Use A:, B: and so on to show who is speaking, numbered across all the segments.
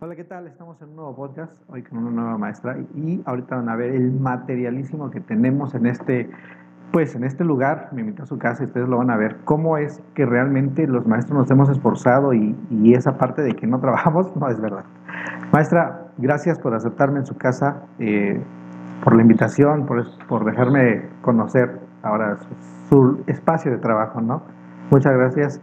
A: Hola, ¿qué tal? Estamos en un nuevo podcast, hoy con una nueva maestra y ahorita van a ver el materialísimo que tenemos en este, pues en este lugar, me invito a su casa y ustedes lo van a ver, cómo es que realmente los maestros nos hemos esforzado y, esa parte de que no trabajamos no es verdad. Maestra, gracias por aceptarme en su casa, eh, por la invitación, por, por dejarme conocer ahora su, espacio de trabajo, ¿no? Muchas gracias.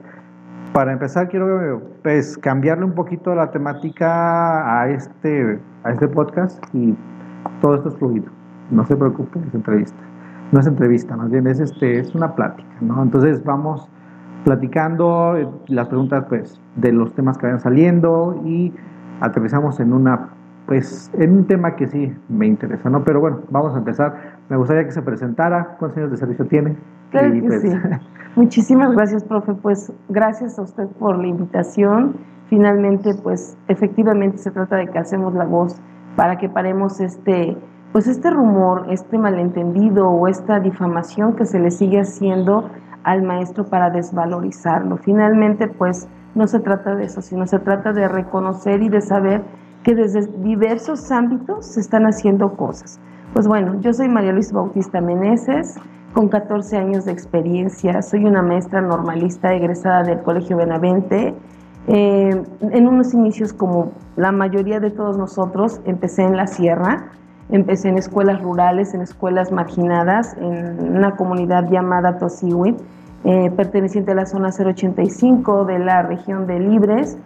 A: Para empezar, quiero pues, cambiarle un poquito la temática a este, a este podcast y todo esto es fluido. No se preocupen, es entrevista. No es entrevista, más bien es, este, es una plática, ¿no? Entonces vamos platicando eh, las preguntas pues, de los temas que vayan saliendo y aterrizamos en una pues en un tema que sí me interesa, ¿no? Pero bueno, vamos a empezar. Me gustaría que se presentara. ¿Cuántos años de servicio tiene?
B: Claro que pues, sí. Muchísimas gracias, profe. Pues gracias a usted por la invitación. Finalmente, pues efectivamente se trata de que hacemos la voz para que paremos este, pues este rumor, este malentendido o esta difamación que se le sigue haciendo al maestro para desvalorizarlo. Finalmente, pues no se trata de eso, sino se trata de reconocer y de saber que desde diversos ámbitos se están haciendo cosas. Pues bueno, yo soy María Luis Bautista Meneses, con 14 años de experiencia, soy una maestra normalista egresada del Colegio Benavente. Eh, en unos inicios, como la mayoría de todos nosotros, empecé en la sierra, empecé en escuelas rurales, en escuelas marginadas, en una comunidad llamada Tosiwi, eh, perteneciente a la zona 085 de la región de Libres,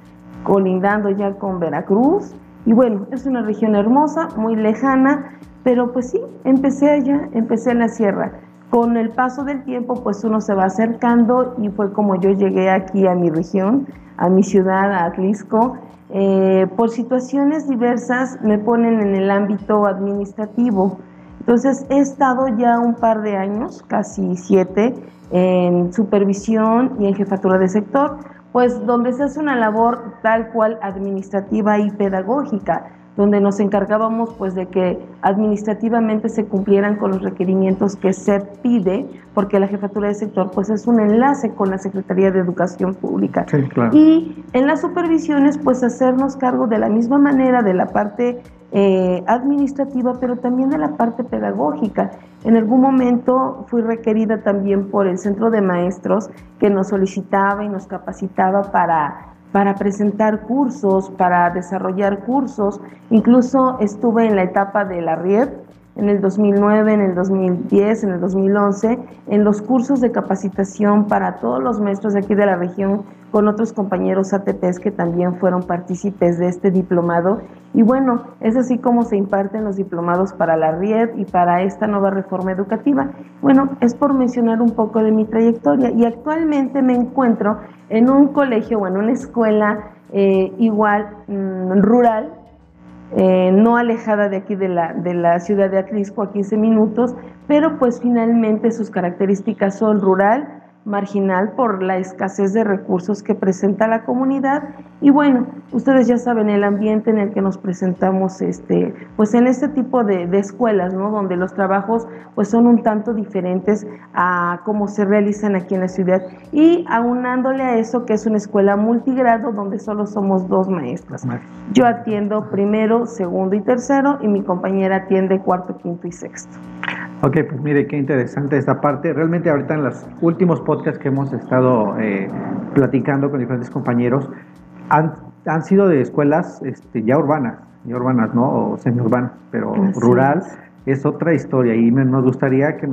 B: colindando ya con Veracruz. Y bueno, es una región hermosa, muy lejana, pero pues sí, empecé allá, empecé en la sierra. Con el paso del tiempo, pues uno se va acercando y fue como yo llegué aquí a mi región, a mi ciudad, a Atlisco. Eh, por situaciones diversas me ponen en el ámbito administrativo. Entonces he estado ya un par de años, casi siete, en supervisión y en jefatura de sector pues donde se hace una labor tal cual administrativa y pedagógica, donde nos encargábamos pues de que administrativamente se cumplieran con los requerimientos que se pide, porque la jefatura de sector pues es un enlace con la Secretaría de Educación Pública. Y en las supervisiones pues hacernos cargo de la misma manera de la parte eh, administrativa, pero también de la parte pedagógica. En algún momento fui requerida también por el centro de maestros que nos solicitaba y nos capacitaba para, para presentar cursos, para desarrollar cursos. Incluso estuve en la etapa de la RIED en el 2009, en el 2010, en el 2011, en los cursos de capacitación para todos los maestros de aquí de la región, con otros compañeros ATPs que también fueron partícipes de este diplomado. Y bueno, es así como se imparten los diplomados para la RIED y para esta nueva reforma educativa. Bueno, es por mencionar un poco de mi trayectoria y actualmente me encuentro en un colegio o en una escuela eh, igual mm, rural eh, no alejada de aquí de la, de la ciudad de Atlisco a 15 minutos, pero pues finalmente sus características son rural, marginal por la escasez de recursos que presenta la comunidad y bueno, ustedes ya saben el ambiente en el que nos presentamos este, pues en este tipo de, escuelas, ¿no? Donde los trabajos pues son un tanto diferentes a cómo se realizan aquí en la ciudad y aunándole a eso que es una escuela multigrado donde solo somos dos maestras. Yo atiendo primero, segundo y tercero y mi compañera atiende cuarto, quinto y sexto.
A: Ok, pues mire, qué interesante esta parte. Realmente ahorita en los últimos podcasts que hemos estado eh, platicando con diferentes compañeros, han, han sido de escuelas este, ya urbanas, ya urbanas, ¿no? O semiurbanas, pero rural es. otra historia y me, nos gustaría que,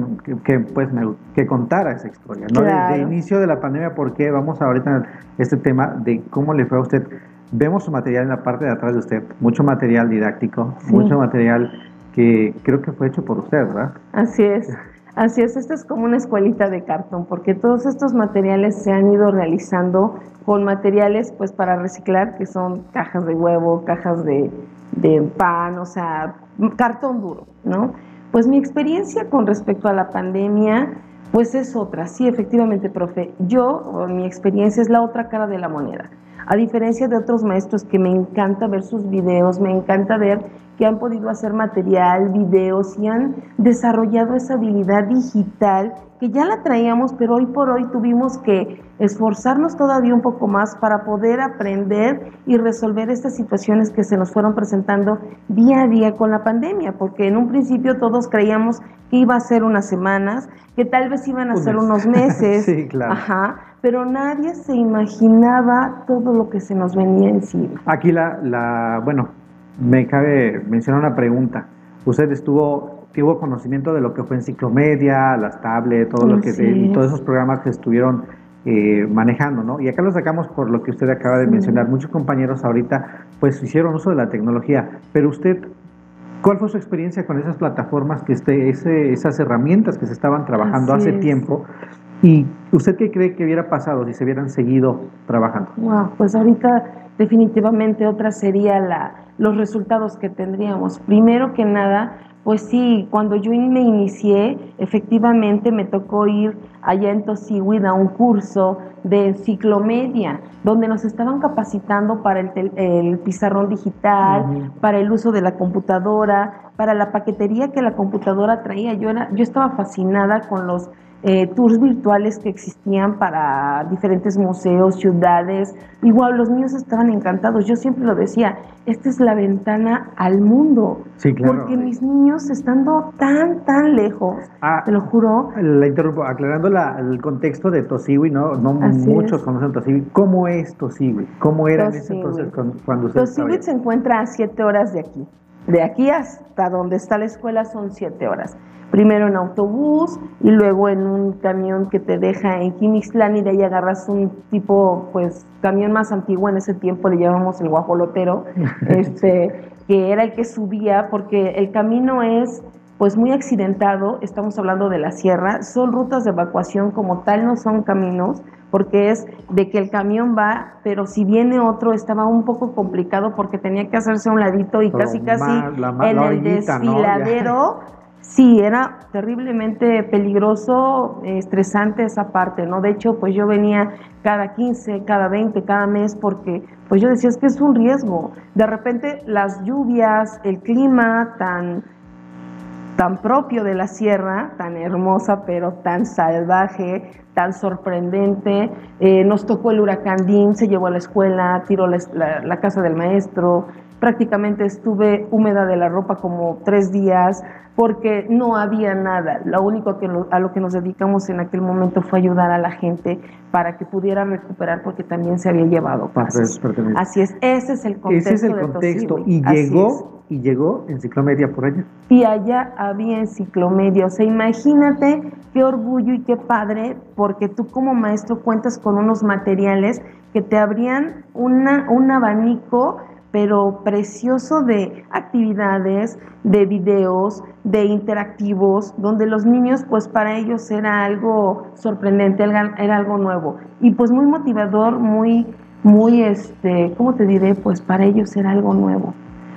A: que, pues, que contara esa historia, ¿no? Desde el inicio de la pandemia, porque vamos ahorita a este tema de cómo le fue a usted. Vemos su material en la parte de atrás de usted, mucho material didáctico, mucho material que creo que fue hecho por usted, ¿verdad?
B: Así es. Así es, esta es como una escuelita de cartón, porque todos estos materiales se han ido realizando con materiales pues para reciclar, que son cajas de huevo, cajas de, de pan, o sea, cartón duro, ¿no? Pues mi experiencia con respecto a la pandemia, pues es otra. Sí, efectivamente, profe, yo, mi experiencia es la otra cara de la moneda. A diferencia de otros maestros que me encanta ver sus videos, me encanta ver que han podido hacer material, videos y han desarrollado esa habilidad digital que ya la traíamos, pero hoy por hoy tuvimos que esforzarnos todavía un poco más para poder aprender y resolver estas situaciones que se nos fueron presentando día a día con la pandemia, porque en un principio todos creíamos que iba a ser unas semanas, que tal vez iban a ser unos meses,
A: sí, claro.
B: ajá, pero nadie se imaginaba todo lo que se nos venía encima.
A: Aquí la, la bueno, me cabe mencionar una pregunta. Usted estuvo, tuvo conocimiento de lo que fue enciclomedia, las tablets, todo lo que y todos esos programas que estuvieron eh, manejando, ¿no? Y acá lo sacamos por lo que usted acaba de mencionar. Muchos compañeros ahorita, pues, hicieron uso de la tecnología, pero usted, ¿cuál fue su experiencia con esas plataformas, que este, ese, esas herramientas que se estaban trabajando hace tiempo? ¿Y usted qué cree que hubiera pasado si se hubieran seguido trabajando?
B: Wow, pues ahorita definitivamente otra sería la, los resultados que tendríamos. Primero que nada, pues sí, cuando yo me inicié, efectivamente me tocó ir allá en Tosiwid a un curso de enciclomedia, donde nos estaban capacitando para el, el pizarrón digital, para el uso de la computadora, para la paquetería que la computadora traía. Yo, era, yo estaba fascinada con los eh, tours virtuales que existían para diferentes museos, ciudades. Igual los niños estaban encantados. Yo siempre lo decía, esta es la ventana al mundo.
A: Sí, claro.
B: Porque mis niños estando tan, tan lejos, ah, te lo juro.
A: La interrumpo, aclarando el contexto de Tosiwi, no, no muchos conocen Tosiwi. ¿Cómo es Tosiwi? ¿Cómo era en ese entonces cuando usted
B: Tosiwi se encuentra a siete horas de aquí. De aquí hasta donde está la escuela son siete horas. Primero en autobús y luego en un camión que te deja en Quimixtlán y de ahí agarras un tipo, pues, camión más antiguo. En ese tiempo, le llamamos el guajolotero, este, que era el que subía, porque el camino es pues muy accidentado, estamos hablando de la sierra, son rutas de evacuación como tal, no son caminos, porque es de que el camión va, pero si viene otro estaba un poco complicado porque tenía que hacerse a un ladito y casi casi en el desfiladero Sí, era terriblemente peligroso, estresante esa parte, ¿no? De hecho, pues yo venía cada 15, cada 20, cada mes, porque pues yo decía, es que es un riesgo. De repente las lluvias, el clima tan, tan propio de la sierra, tan hermosa, pero tan salvaje, tan sorprendente. Eh, nos tocó el huracán Dean, se llevó a la escuela, tiró la casa del maestro, prácticamente estuve húmeda de la ropa como tres días porque no había nada. Lo único que a lo que nos dedicamos en aquel momento fue ayudar a la gente para que pudiera recuperar porque también se había llevado pasos. Así es, ese es el contexto.
A: Ese es el contexto. y llegó y llegó enciclomedia por allá.
B: Y allá había enciclomedia. O sea, imagínate qué orgullo y qué padre, porque tú como maestro cuentas con unos materiales que te abrían una, un abanico pero precioso de actividades, de videos, de interactivos, donde los niños, pues para ellos era algo sorprendente, era algo nuevo. Y pues muy motivador, muy, muy, este, ¿cómo te diré? Pues para ellos era algo nuevo.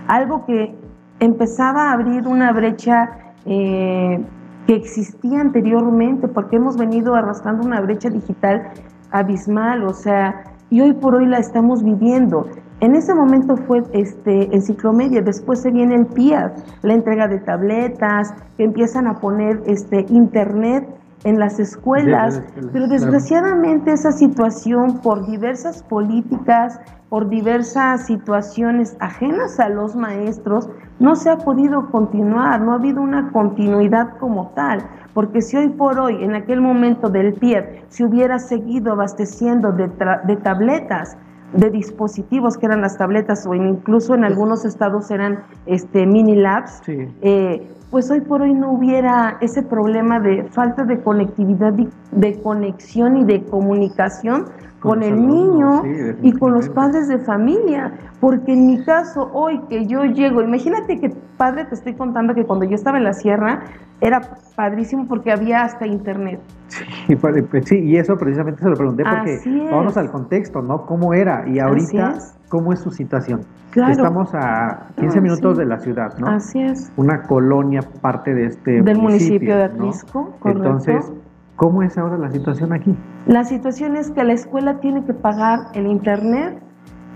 B: Algo que empezaba a abrir una brecha eh, que existía anteriormente, porque hemos venido arrastrando una brecha digital abismal, o sea, y hoy por hoy la estamos viviendo. En ese momento fue este, enciclomedia, después se viene el PIA, la entrega de tabletas, que empiezan a poner este, internet en las escuelas, pero desgraciadamente esa situación por diversas políticas, por diversas situaciones ajenas a los maestros, no se ha podido continuar, no ha habido una continuidad como tal, porque si hoy por hoy, en aquel momento del PIE, se hubiera seguido abasteciendo de, de tabletas, de dispositivos que eran las tabletas o incluso en algunos estados eran este, mini labs, eh, pues hoy por hoy no hubiera ese problema de falta de conectividad, de conexión y de comunicación con, el niño y con los padres de familia. Porque en mi caso, hoy que yo llego, imagínate que padre, te estoy contando que cuando yo estaba en la sierra, era padrísimo porque había hasta internet.
A: Sí, pues, sí y eso precisamente se lo pregunté porque vamos al contexto, ¿no? ¿Cómo era? Y ahorita, ¿cómo es su situación?
B: Claro.
A: Estamos a 15 minutos de la ciudad, ¿no?
B: Así es.
A: Una colonia parte de este
B: Del municipio, de Atlisco, correcto.
A: Entonces, ¿cómo es ahora la situación aquí?
B: La situación es que la escuela tiene que pagar el internet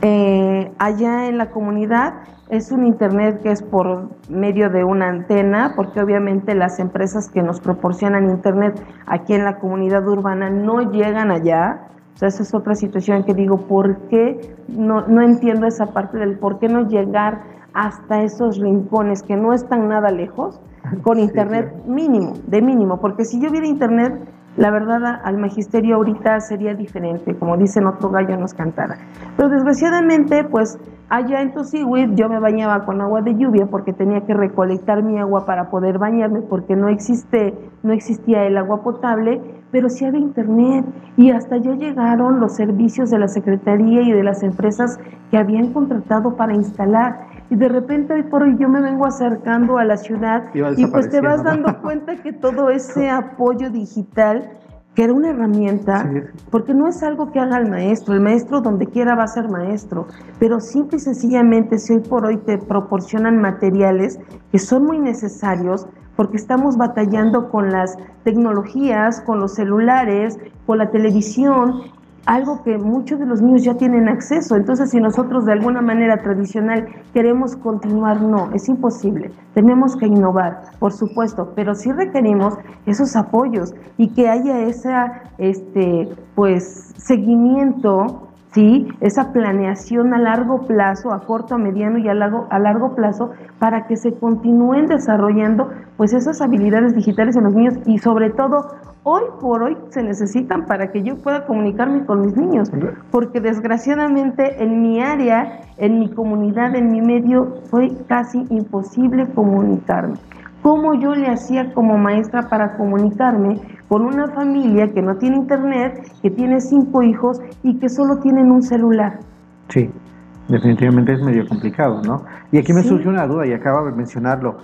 B: eh, allá en la comunidad es un internet que es por medio de una antena, porque obviamente las empresas que nos proporcionan internet aquí en la comunidad urbana no llegan allá. O sea, esa es otra situación que digo, ¿por qué? No, no entiendo esa parte del por qué no llegar hasta esos rincones que no están nada lejos con internet mínimo, de mínimo, porque si yo hubiera internet la verdad al magisterio ahorita sería diferente, como dicen otro gallo nos cantara. Pero desgraciadamente, pues allá en Tosiwit yo me bañaba con agua de lluvia porque tenía que recolectar mi agua para poder bañarme porque no existe, no existía el agua potable, pero sí había internet y hasta ya llegaron los servicios de la Secretaría y de las empresas que habían contratado para instalar y de repente hoy por hoy yo me vengo acercando a la ciudad y pues te vas dando cuenta que todo ese apoyo digital que era una herramienta, porque no es algo que haga el maestro, el maestro donde quiera va a ser maestro, pero simple y sencillamente si hoy por hoy te proporcionan materiales que son muy necesarios, porque estamos batallando con las tecnologías, con los celulares, con la televisión algo que muchos de los niños ya tienen acceso. Entonces, si nosotros de alguna manera tradicional queremos continuar, no, es imposible. Tenemos que innovar, por supuesto, pero sí requerimos esos apoyos y que haya ese este, pues, seguimiento ¿sí? esa planeación a largo plazo, a corto, a mediano y a largo, a largo plazo, para que se continúen desarrollando pues esas habilidades digitales en los niños y sobre todo hoy por hoy se necesitan para que yo pueda comunicarme con mis niños, porque desgraciadamente en mi área, en mi comunidad, en mi medio, fue casi imposible comunicarme. ¿Cómo yo le hacía como maestra para comunicarme con una familia que no tiene internet, que tiene cinco hijos y que solo tienen un celular?
A: Sí, definitivamente es medio complicado, ¿no? Y aquí me surge una duda y acaba de mencionarlo.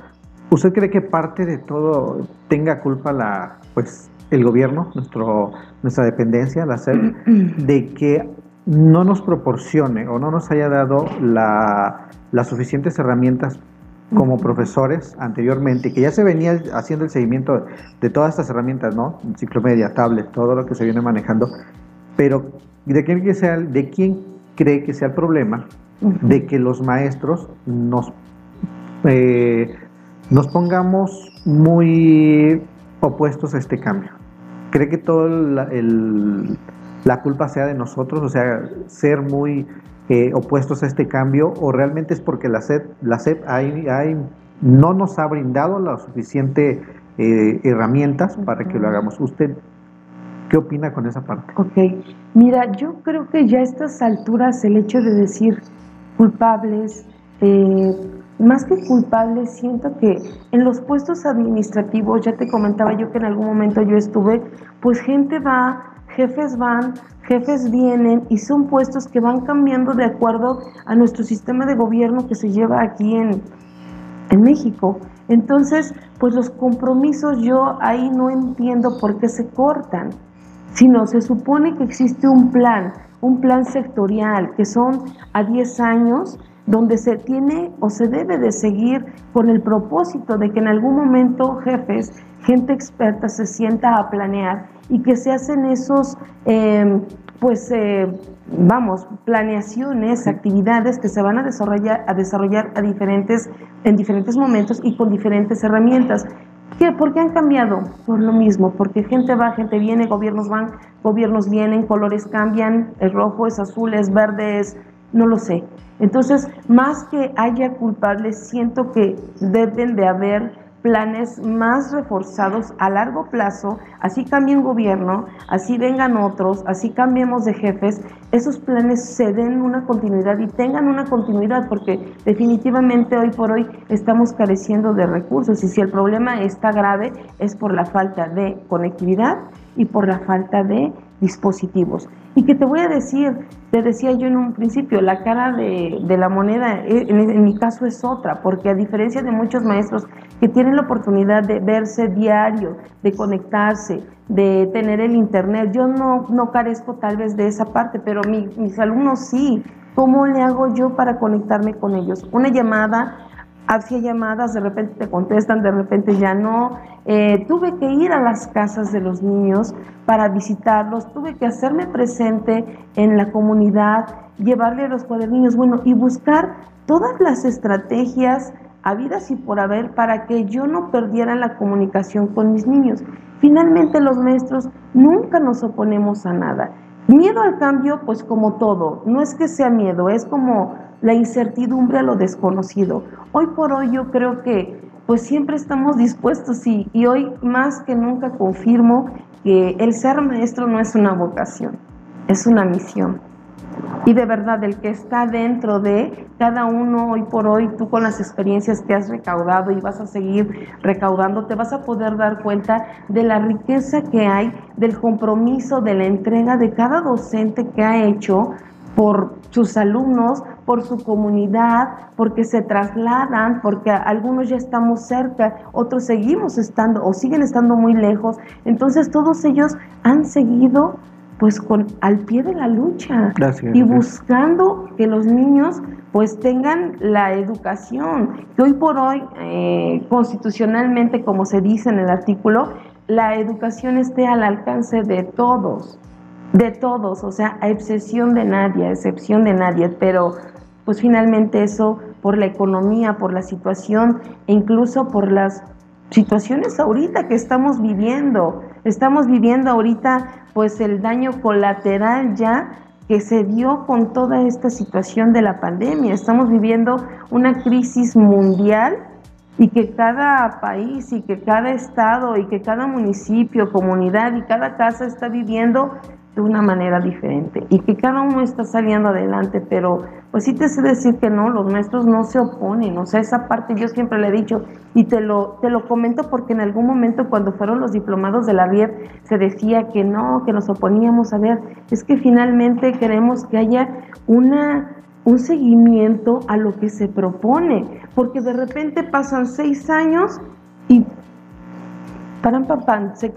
A: ¿Usted cree que parte de todo tenga culpa la, pues, el gobierno, nuestro, nuestra dependencia, la SEP, de que no nos proporcione o no nos haya dado la, las suficientes herramientas como profesores anteriormente, que ya se venía haciendo el seguimiento de todas estas herramientas, ¿no? Enciclomedia, tablet, todo lo que se viene manejando, pero ¿de quién, que sea, de quién cree que sea el problema de que los maestros nos, eh, nos pongamos muy opuestos a este cambio? ¿Cree que toda la culpa sea de nosotros, o sea, ser muy eh, opuestos a este cambio, o realmente es porque la SEP, la SEP hay, no nos ha brindado las suficientes eh, herramientas para que lo hagamos? ¿Usted qué opina con esa parte?
B: Ok, mira, yo creo que ya a estas alturas el hecho de decir culpables, eh, más que culpable, siento que en los puestos administrativos, ya te comentaba yo que en algún momento yo estuve, pues gente va, jefes van, jefes vienen y son puestos que van cambiando de acuerdo a nuestro sistema de gobierno que se lleva aquí en, en México. Entonces, pues los compromisos yo ahí no entiendo por qué se cortan, sino se supone que existe un plan, un plan sectorial, que son a 10 años donde se tiene o se debe de seguir con el propósito de que en algún momento jefes, gente experta se sienta a planear y que se hacen esos, em, pues, eh, vamos, planeaciones, actividades que se van a desarrollar, a desarrollar a diferentes, en diferentes momentos y con diferentes herramientas. ¿Qué? ¿Por qué han cambiado? Por lo mismo, porque gente va, gente viene, gobiernos van, gobiernos vienen, colores cambian, es rojo, es azul, es verde, es no lo sé. Entonces, más que haya culpables, siento que deben de haber planes más reforzados a largo plazo, así cambie un gobierno, así vengan otros, así cambiemos de jefes, esos planes se den una continuidad y tengan una continuidad, porque definitivamente hoy por hoy estamos careciendo de recursos. Y si el problema está grave es por la falta de conectividad y por la falta de dispositivos. Y que te voy a decir, te decía yo en un principio, la cara de, la moneda eh, en, mi caso es otra, porque a diferencia de muchos maestros que tienen la oportunidad de verse diario, de conectarse, de tener el internet, yo no, no carezco tal vez de esa parte, pero mis alumnos sí. ¿Cómo le hago yo para conectarme con ellos? Una llamada hacía llamadas, de repente te contestan, de repente ya no. Eh, tuve que ir a las casas de los niños para visitarlos, tuve que hacerme presente en la comunidad, llevarle a los cuadernillos, bueno, y buscar todas las estrategias habidas y por haber para que yo no perdiera la comunicación con mis niños. Finalmente los maestros nunca nos oponemos a nada. Miedo al cambio, pues como todo, no es que sea miedo, es como la incertidumbre a lo desconocido. Hoy por hoy yo creo que pues siempre estamos dispuestos y, y hoy más que nunca confirmo que el ser maestro no es una vocación, es una misión. Y de verdad, el que está dentro de cada uno hoy por hoy, tú con las experiencias que has recaudado y vas a seguir recaudando, te vas a poder dar cuenta de la riqueza que hay, del compromiso, de la entrega de cada docente que ha hecho por sus alumnos, por su comunidad, porque se trasladan, porque algunos ya estamos cerca, otros seguimos estando o siguen estando muy lejos. Entonces todos ellos han seguido pues con al pie de la lucha y buscando que los niños pues tengan la educación que hoy por hoy eh, constitucionalmente como se dice en el artículo la educación esté al alcance de todos de todos o sea a excepción de nadie a excepción de nadie pero pues finalmente eso por la economía por la situación e incluso por las situaciones ahorita que estamos viviendo estamos viviendo ahorita pues el daño colateral ya que se dio con toda esta situación de la pandemia. Estamos viviendo una crisis mundial y que cada país y que cada estado y que cada municipio, comunidad y cada casa está viviendo de una manera diferente y que cada uno está saliendo adelante, pero pues sí te sé decir que no, los maestros no se oponen, o sea, esa parte yo siempre le he dicho y te lo, te lo comento porque en algún momento cuando fueron los diplomados de la RIEP se decía que no, que nos oponíamos, a ver, es que finalmente queremos que haya una un seguimiento a lo que se propone, porque de repente pasan seis años y paran, pam, se,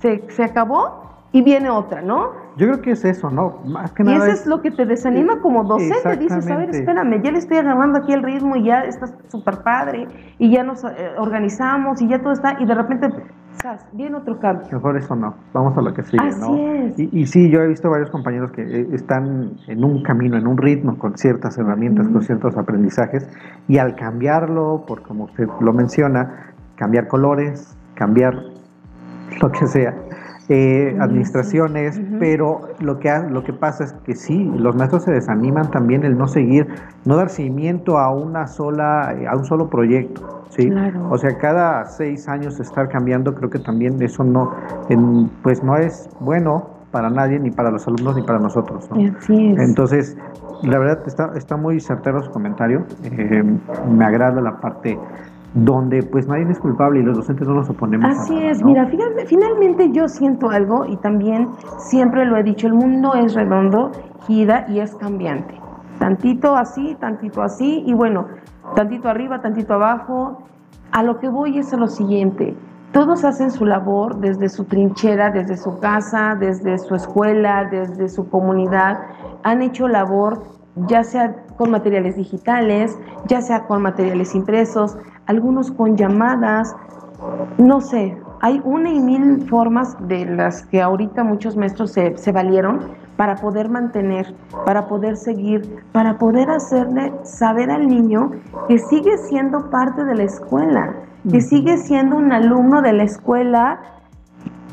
B: se, se acabó y viene otra, ¿no?
A: Yo creo que es eso, ¿no?
B: Más que y eso es, lo que te desanima como docente. Dices, a ver, espérame, ya le estoy agarrando aquí el ritmo y ya está súper padre y ya nos eh, organizamos y ya todo está y de repente, ¿sabes? Viene otro cambio.
A: Mejor eso no, vamos a lo que sigue,
B: Así
A: ¿no?
B: Es.
A: Y, y, sí, yo he visto varios compañeros que eh, están en un camino, en un ritmo, con ciertas herramientas, con ciertos aprendizajes y al cambiarlo, por como usted lo menciona, cambiar colores, cambiar lo que sea eh, administraciones, pero lo que, lo que pasa es que sí, los maestros se desaniman también el no seguir, no dar seguimiento a una sola, a un solo proyecto, ¿sí? O sea, cada seis años estar cambiando, creo que también eso no, pues no es bueno para nadie, ni para los alumnos, ni para nosotros, Entonces, la verdad está, está muy certero su comentario, eh, me agrada la parte donde pues nadie es culpable y los docentes no nos oponemos.
B: Así es, mira, finalmente yo siento algo y también siempre lo he dicho, el mundo es redondo, gira y es cambiante. Tantito así, tantito así y bueno, tantito arriba, tantito abajo. A lo que voy es a lo siguiente, todos hacen su labor desde su trinchera, desde su casa, desde su escuela, desde su comunidad, han hecho labor ya sea con materiales digitales, ya sea con materiales impresos, algunos con llamadas, no sé, hay una y mil formas de las que ahorita muchos maestros se, se, valieron para poder mantener, para poder seguir, para poder hacerle saber al niño que sigue siendo parte de la escuela, que sigue siendo un alumno de la escuela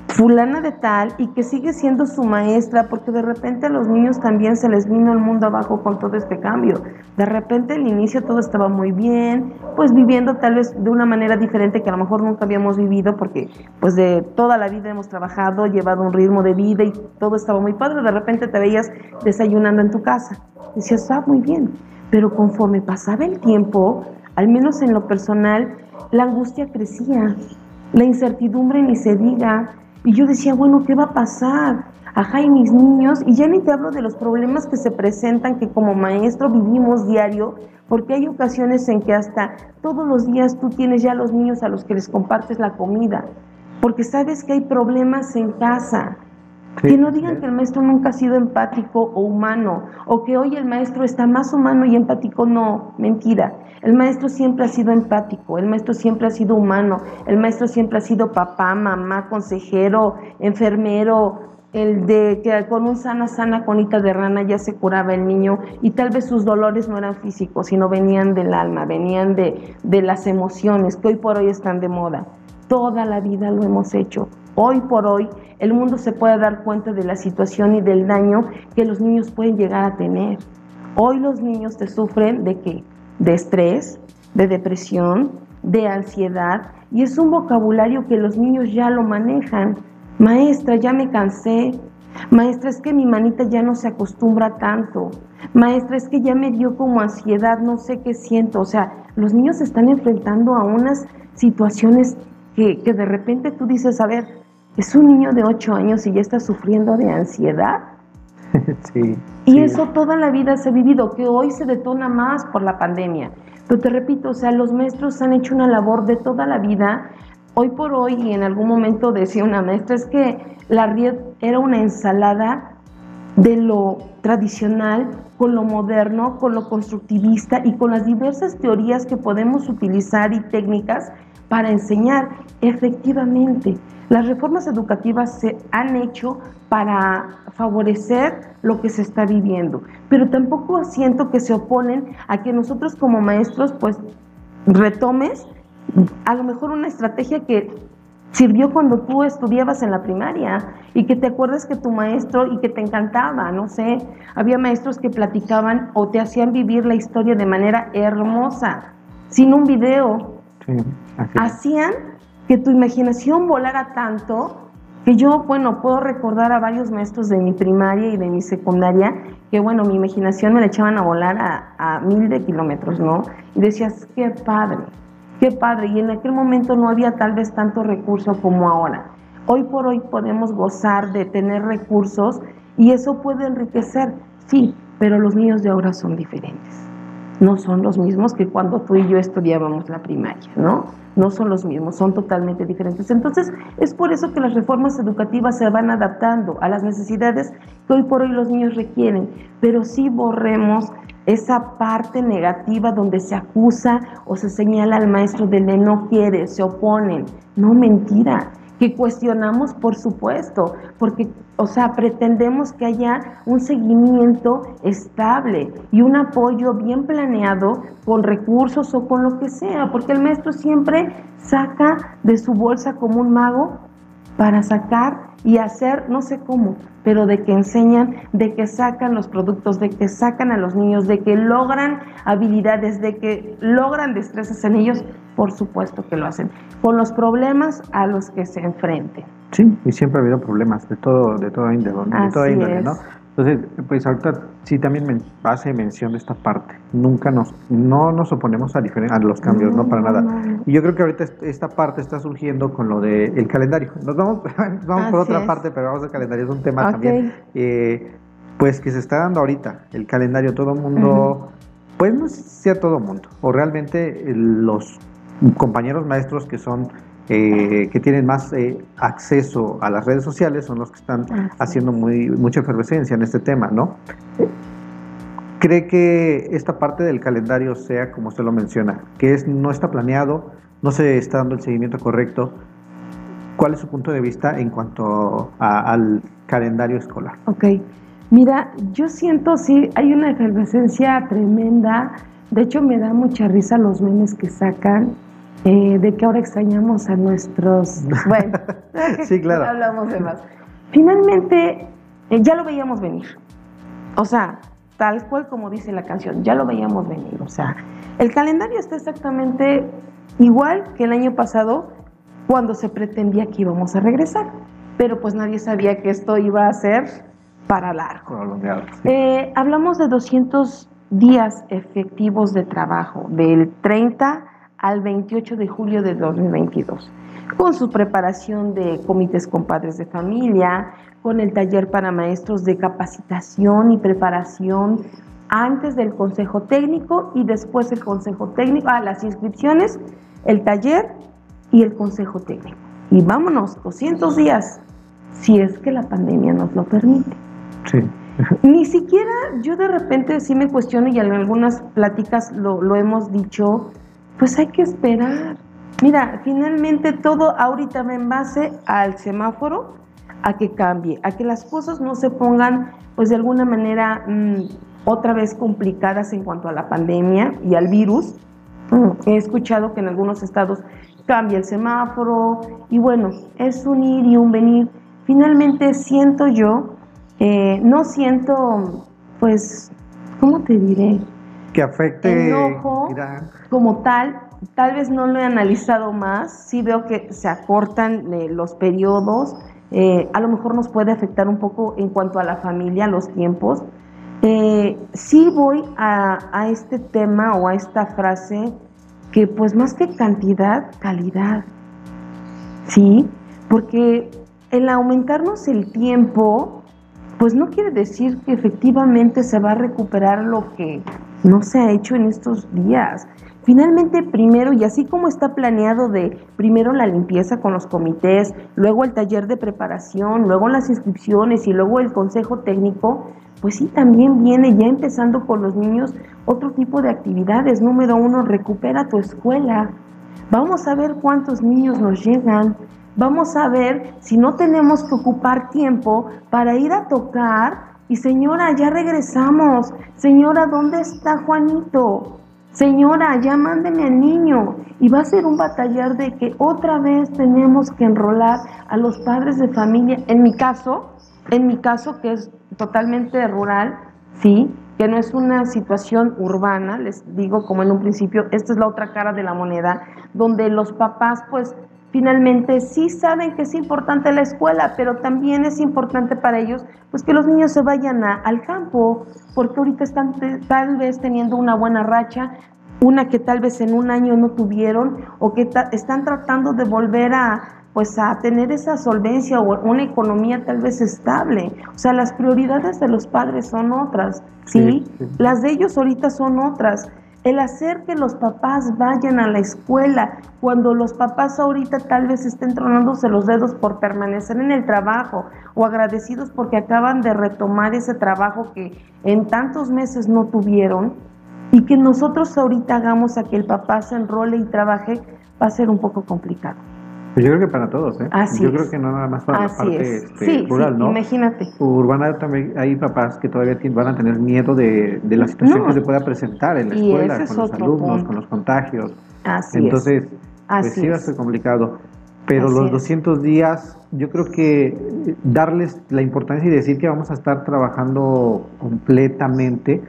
B: fulana de tal y que sigue siendo su maestra, porque de repente a los niños también se les vino el mundo abajo con todo este cambio. De repente al inicio todo estaba muy bien, pues viviendo tal vez de una manera diferente que a lo mejor nunca habíamos vivido, porque pues de toda la vida hemos trabajado, llevado un ritmo de vida y todo estaba muy padre. De repente te veías desayunando en tu casa. Decías, ah, muy bien. Pero conforme pasaba el tiempo, al menos en lo personal, la angustia crecía, la incertidumbre ni se diga, y yo decía, bueno, ¿qué va a pasar? Ajá, y mis niños, y ya ni te hablo de los problemas que se presentan, que como maestro vivimos diario, porque hay ocasiones en que hasta todos los días tú tienes ya los niños a los que les compartes la comida, porque sabes que hay problemas en casa, que no digan que el maestro nunca ha sido empático o humano, o que hoy el maestro está más humano y empático. No, mentira. El maestro siempre ha sido empático, el maestro siempre ha sido humano, el maestro siempre ha sido papá, mamá, consejero, enfermero, el de que con un sana, sana conita de rana ya se curaba el niño y tal vez sus dolores no eran físicos, sino venían del alma, venían de, de las emociones que hoy por hoy están de moda. Toda la vida lo hemos hecho. Hoy por hoy el mundo se puede dar cuenta de la situación y del daño que los niños pueden llegar a tener. Hoy los niños te sufren de qué? De estrés, de depresión, de ansiedad y es un vocabulario que los niños ya lo manejan. Maestra, ya me cansé. Maestra, es que mi manita ya no se acostumbra tanto. Maestra, es que ya me dio como ansiedad, no sé qué siento. O sea, los niños se están enfrentando a unas situaciones que, que de repente tú dices, a ver, es un niño de 8 años y ya está sufriendo de ansiedad.
A: sí.
B: Y eso toda la vida se ha vivido, que hoy se detona más por la pandemia. Pero te repito, o sea, los maestros han hecho una labor de toda la vida. Hoy por hoy, y en algún momento decía una maestra, es que la RIED era una ensalada de lo tradicional con lo moderno, con lo constructivista y con las diversas teorías que podemos utilizar y técnicas para enseñar. Efectivamente, las reformas educativas se han hecho para favorecer lo que se está viviendo, pero tampoco siento que se oponen a que nosotros como maestros pues retomes a lo mejor una estrategia que sirvió cuando tú estudiabas en la primaria y que te acuerdas que tu maestro y que te encantaba, no sé, había maestros que platicaban o te hacían vivir la historia de manera hermosa, sin un video. Hacían que tu imaginación volara tanto que yo, bueno, puedo recordar a varios maestros de mi primaria y de mi secundaria que, bueno, mi imaginación me la echaban a volar a, mil de kilómetros, ¿no? Y decías, qué padre, qué padre. Y en aquel momento no había tal vez tanto recurso como ahora. Hoy por hoy podemos gozar de tener recursos y eso puede enriquecer, sí, pero los niños de ahora son diferentes. No son los mismos que cuando tú y yo estudiábamos la primaria, ¿no? No son los mismos, son totalmente diferentes. Entonces, es por eso que las reformas educativas se van adaptando a las necesidades que hoy por hoy los niños requieren, pero sí borremos esa parte negativa donde se acusa o se señala al maestro de no quiere, se oponen. No, mentira que cuestionamos, por supuesto, porque, o sea, pretendemos que haya un seguimiento estable y un apoyo bien planeado con recursos o con lo que sea, porque el maestro siempre saca de su bolsa como un mago para sacar y hacer, no sé cómo, pero de que enseñan, de que sacan los productos, de que sacan a los niños, de que logran habilidades, de que logran destrezas en ellos, por supuesto que lo hacen, con los problemas a los que se enfrenten.
A: Sí, y siempre ha habido problemas de todo, de toda índole, de toda índole, ¿no? Entonces, pues ahorita sí también me hace mención de esta parte. Nunca nos, no nos oponemos a, a los cambios, no, para nada. Y yo creo que ahorita esta parte está surgiendo con lo del calendario. Nos vamos, vamos por otra parte, pero vamos al calendario, es un tema también, eh, pues que se está dando ahorita, el calendario, todo el mundo, pues no sé si todo mundo, o realmente los compañeros maestros que son eh, que tienen más eh, acceso a las redes sociales son los que están haciendo muy, mucha efervescencia en este tema, ¿no? ¿Cree que esta parte del calendario sea como usted lo menciona, que es, no está planeado, no se está dando el seguimiento correcto? ¿Cuál es su punto de vista en cuanto al calendario escolar?
B: Ok, mira, yo siento, sí, hay una efervescencia tremenda. De hecho, me da mucha risa los memes que sacan eh, de que ahora extrañamos a nuestros... Bueno,
A: sí, claro.
B: hablamos de más. Finalmente, eh, ya lo veíamos venir. O sea, tal cual como dice la canción, ya lo veíamos venir. O sea, el calendario está exactamente igual que el año pasado cuando se pretendía que íbamos a regresar. Pero pues nadie sabía que esto iba a ser para largo. Eh, hablamos de 200 días efectivos de trabajo, del 30 al 28 de julio de 2022, con su preparación de comités con padres de familia, con el taller para maestros de capacitación y preparación antes del consejo técnico y después el consejo técnico, a ah, las inscripciones, el taller y el consejo técnico. Y vámonos, 200 días si es que la pandemia nos lo permite.
A: Sí.
B: Ni siquiera yo de repente sí me cuestiono y en algunas pláticas lo, lo hemos dicho, pues hay que esperar. Mira, finalmente todo ahorita va en base al semáforo, a que cambie, a que las cosas no se pongan, pues de alguna manera, mm, otra vez complicadas en cuanto a la pandemia y al virus. Mm, he escuchado que en algunos estados cambia el semáforo y bueno, es un ir y un venir. Finalmente siento yo, eh, no siento, pues, ¿cómo te diré?
A: Que afecte
B: enojo como tal, tal vez no lo he analizado más, sí veo que se acortan eh, los periodos, eh, a lo mejor nos puede afectar un poco en cuanto a la familia, los tiempos. sí voy a, a este tema o a esta frase que pues más que cantidad, calidad. ¿Sí? Porque el aumentarnos el tiempo, pues no quiere decir que efectivamente se va a recuperar lo que no se ha hecho en estos días. Finalmente, primero, y así como está planeado de primero la limpieza con los comités, luego el taller de preparación, luego las inscripciones y luego el consejo técnico, pues sí, también viene ya empezando con los niños otro tipo de actividades. Número uno, recupera tu escuela. Vamos a ver cuántos niños nos llegan. Vamos a ver si no tenemos que ocupar tiempo para ir a tocar. Y señora, ya regresamos. Señora, ¿dónde está Juanito? Señora, ya mándeme al niño. Y va a ser un batallar de que otra vez tenemos que enrolar a los padres de familia. En mi caso, en mi caso, que es totalmente rural, sí, que no es una situación urbana, les digo como en un principio, esta es la otra cara de la moneda, donde los papás pues finalmente sí saben que es importante la escuela, pero también es importante para ellos pues que los niños se vayan al campo, porque ahorita están tal vez teniendo una buena racha, una que tal vez en un año no tuvieron o que están tratando de volver a pues a tener esa solvencia o una economía tal vez estable. O sea, las prioridades de los padres son otras, ¿sí? Las de ellos ahorita son otras. El hacer que los papás vayan a la escuela, cuando los papás ahorita tal vez estén tronándose los dedos por permanecer en el trabajo o agradecidos porque acaban de retomar ese trabajo que en tantos meses no tuvieron y que nosotros ahorita hagamos a que el papá se enrole y trabaje, va a ser un poco complicado.
A: Pues yo creo que para todos, ¿eh?
B: Así
A: yo creo que no nada más para la parte este, rural, ¿no?
B: Imagínate.
A: Urbana también hay papás que todavía van a tener miedo de, de la situación que se pueda presentar en la escuela, con los alumnos, con los contagios.
B: Así
A: Entonces, pues sí va a ser complicado. Pero los 200 días, yo creo que darles la importancia y decir que vamos a estar trabajando completamente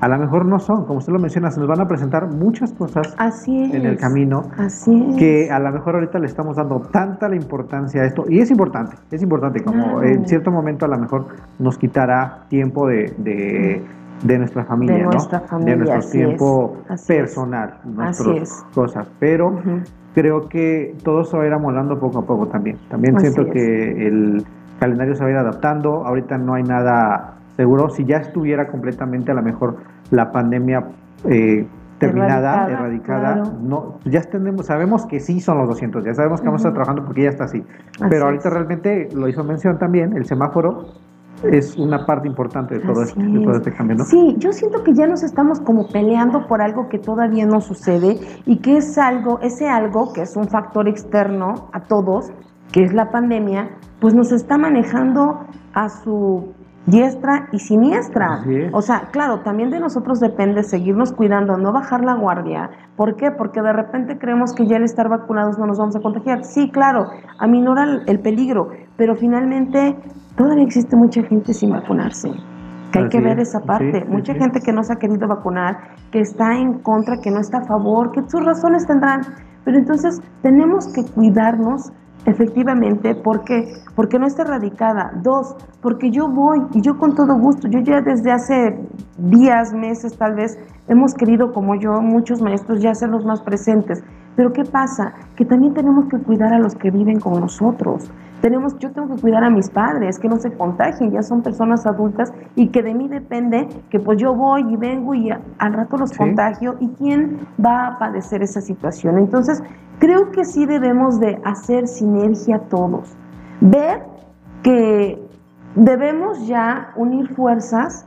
A: a lo mejor no son, como usted lo menciona, se nos van a presentar muchas cosas en el camino
B: Así
A: que a lo mejor ahorita le estamos dando tanta la importancia a esto, y es importante, es importante, como en cierto momento a lo mejor nos quitará tiempo de, de, nuestra familia, de
B: nuestra Familia,
A: de nuestro tiempo personal, nuestras cosas, pero creo que todo se va a ir amolando poco a poco también. También siento que el calendario se va a ir adaptando, ahorita no hay nada seguro si ya estuviera completamente a lo mejor la pandemia eh, terminada, erradicada, no, ya tenemos, sabemos que sí son los 200, ya sabemos que vamos a estar trabajando porque ya está así. Pero ahorita realmente lo hizo mención también, el semáforo es una parte importante de todo, este, de todo este cambio, ¿no?
B: Sí, yo siento que ya nos estamos como peleando por algo que todavía no sucede y que es algo, ese algo que es un factor externo a todos, que es la pandemia, pues nos está manejando a su diestra y siniestra. O sea, claro, también de nosotros depende seguirnos cuidando, no bajar la guardia. ¿Por qué? Porque de repente creemos que ya al estar vacunados no nos vamos a contagiar. Sí, claro, aminora el peligro, pero finalmente todavía existe mucha gente sin vacunarse. Que hay que ver esa parte. mucha gente que no se ha querido vacunar, que está en contra, que no está a favor, que sus razones tendrán. Pero entonces tenemos que cuidarnos Efectivamente, ¿por qué? Porque no está erradicada. Dos, porque yo voy y yo con todo gusto, yo ya desde hace días, meses tal vez, hemos querido, como yo, muchos maestros, ya ser los más presentes. Pero ¿qué pasa? Que también tenemos que cuidar a los que viven con nosotros. Tenemos, yo tengo que cuidar a mis padres, que no se contagien, ya son personas adultas y que de mí depende que pues yo voy y vengo y al rato los contagio y quién va a padecer esa situación. Entonces, creo que sí debemos de hacer sinergia todos, ver que debemos ya unir fuerzas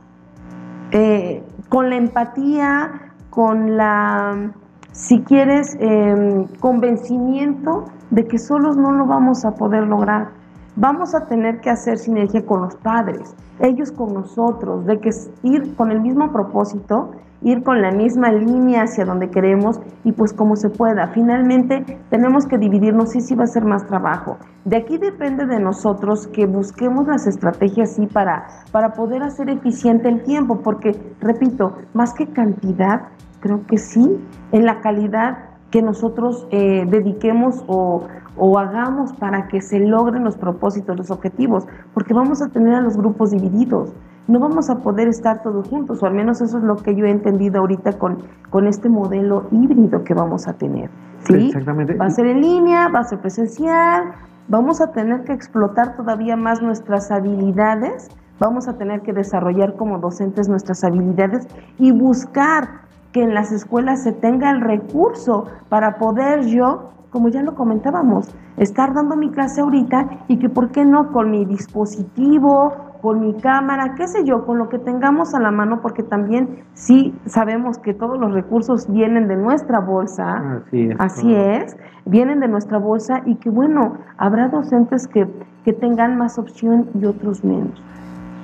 B: eh, con la empatía, con la, si quieres, em, convencimiento de que solos no lo vamos a poder lograr. Vamos a tener que hacer sinergia con los padres, ellos con nosotros, de que ir con el mismo propósito ir con la misma línea hacia donde queremos y pues como se pueda. Finalmente tenemos que dividirnos y sí va a ser más trabajo. De aquí depende de nosotros que busquemos las estrategias sí para, para poder hacer eficiente el tiempo, porque repito, más que cantidad, creo que sí, en la calidad que nosotros eh, dediquemos o, o hagamos para que se logren los propósitos, los objetivos, porque vamos a tener a los grupos divididos no vamos a poder estar todos juntos, o al menos eso es lo que yo he entendido ahorita con, con este modelo híbrido que vamos a tener. ¿sí? Exactamente. Va a ser en línea, va a ser presencial, vamos a tener que explotar todavía más nuestras habilidades, vamos a tener que desarrollar como docentes nuestras habilidades y buscar que en las escuelas se tenga el recurso para poder yo, como ya lo comentábamos, estar dando mi clase ahorita y que, ¿por qué no? Con mi dispositivo con mi cámara, qué sé yo, con lo que tengamos a la mano, porque también sí sabemos que todos los recursos vienen de nuestra bolsa, así es, así es vienen de nuestra bolsa y que bueno, habrá docentes que, que tengan más opción y otros menos.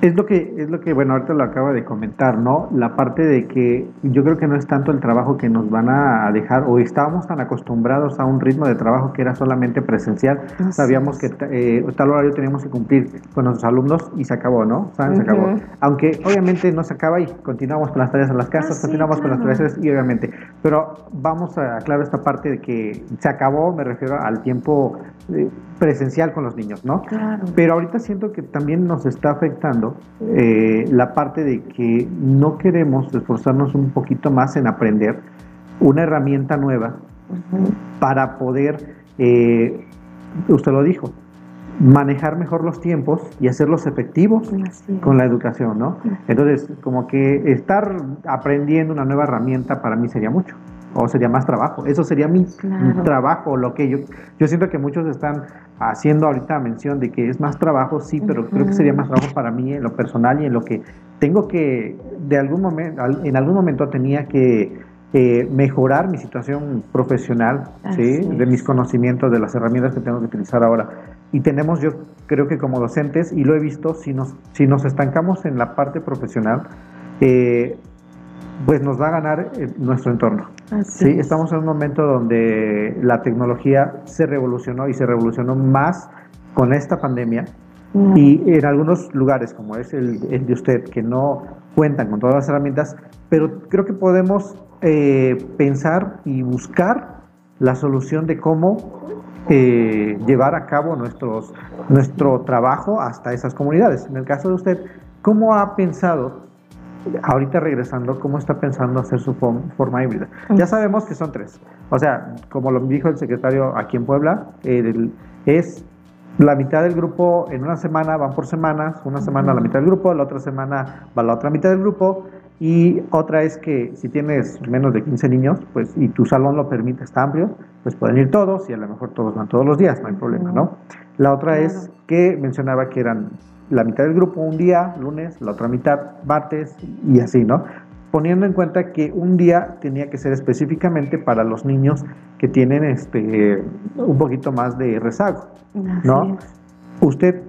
A: Es lo que, es lo que, bueno, ahorita lo acaba de comentar, ¿no? La parte de que yo creo que no es tanto el trabajo que nos van a dejar, o estábamos tan acostumbrados a un ritmo de trabajo que era solamente presencial, sabíamos que eh, tal horario teníamos que cumplir con nuestros alumnos y se acabó, ¿no? Se acabó. Aunque obviamente no se acaba y continuamos con las tareas en las casas, ah, continuamos con las tareas y obviamente, pero vamos a aclarar esta parte de que se acabó, me refiero al tiempo eh, presencial con los niños, ¿no? Claro. Pero ahorita siento que también nos está afectando eh, la parte de que no queremos esforzarnos un poquito más en aprender una herramienta nueva para poder, eh, usted lo dijo, manejar mejor los tiempos y hacerlos efectivos con la educación, ¿no? Entonces, como que estar aprendiendo una nueva herramienta para mí sería mucho o sería más trabajo. Eso sería mi, trabajo, lo que yo, yo siento que muchos están haciendo ahorita mención de que es más trabajo, sí, pero creo que sería más trabajo para mí en lo personal y en lo que tengo que, de algún momento, en algún momento tenía que eh, mejorar mi situación profesional, ¿sí? de mis conocimientos, de las herramientas que tengo que utilizar ahora. Y tenemos, yo creo que como docentes, y lo he visto, si nos, si nos estancamos en la parte profesional, eh, pues nos va a ganar eh, nuestro entorno. ¿sí? Estamos en un momento donde la tecnología se revolucionó y se revolucionó más con esta pandemia. Mm. Y en algunos lugares, como es el, de usted, que no cuentan con todas las herramientas, pero creo que podemos eh, pensar y buscar la solución de cómo eh, llevar a cabo nuestros, nuestro trabajo hasta esas comunidades. En el caso de usted, ¿cómo ha pensado ahorita regresando, ¿cómo está pensando hacer su forma híbrida? Ya sabemos que son tres. O sea, como lo dijo el secretario aquí en Puebla, es la mitad del grupo en una semana van por semanas, una semana la mitad del grupo, la otra semana va la otra mitad del grupo. Y otra es que si tienes menos de 15 niños, pues y tu salón lo permite, está amplio, pues pueden ir todos y a lo mejor todos van todos los días, no hay problema, ¿no? La otra es que mencionaba que eran la mitad del grupo un día, lunes, la otra mitad martes y así, ¿no? Poniendo en cuenta que un día tenía que ser específicamente para los niños que tienen este un poquito más de rezago, ¿no? Usted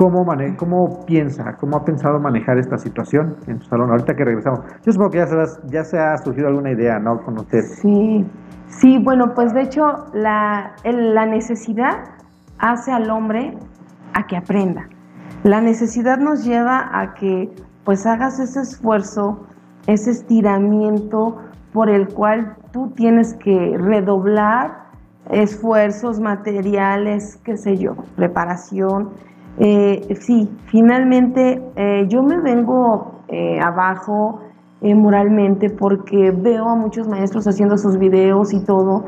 A: ¿Cómo, mane ¿Cómo piensa, cómo ha pensado manejar esta situación en su salón ahorita que regresamos? Yo supongo que ya se, ya se ha surgido alguna idea, ¿no? Con usted.
B: Sí, sí, bueno, pues de hecho la, la necesidad hace al hombre a que aprenda. La necesidad nos lleva a que pues hagas ese esfuerzo, ese estiramiento por el cual tú tienes que redoblar esfuerzos materiales, qué sé yo, preparación. Eh, sí, finalmente eh, yo me vengo eh, abajo moralmente porque veo a muchos maestros haciendo sus videos y todo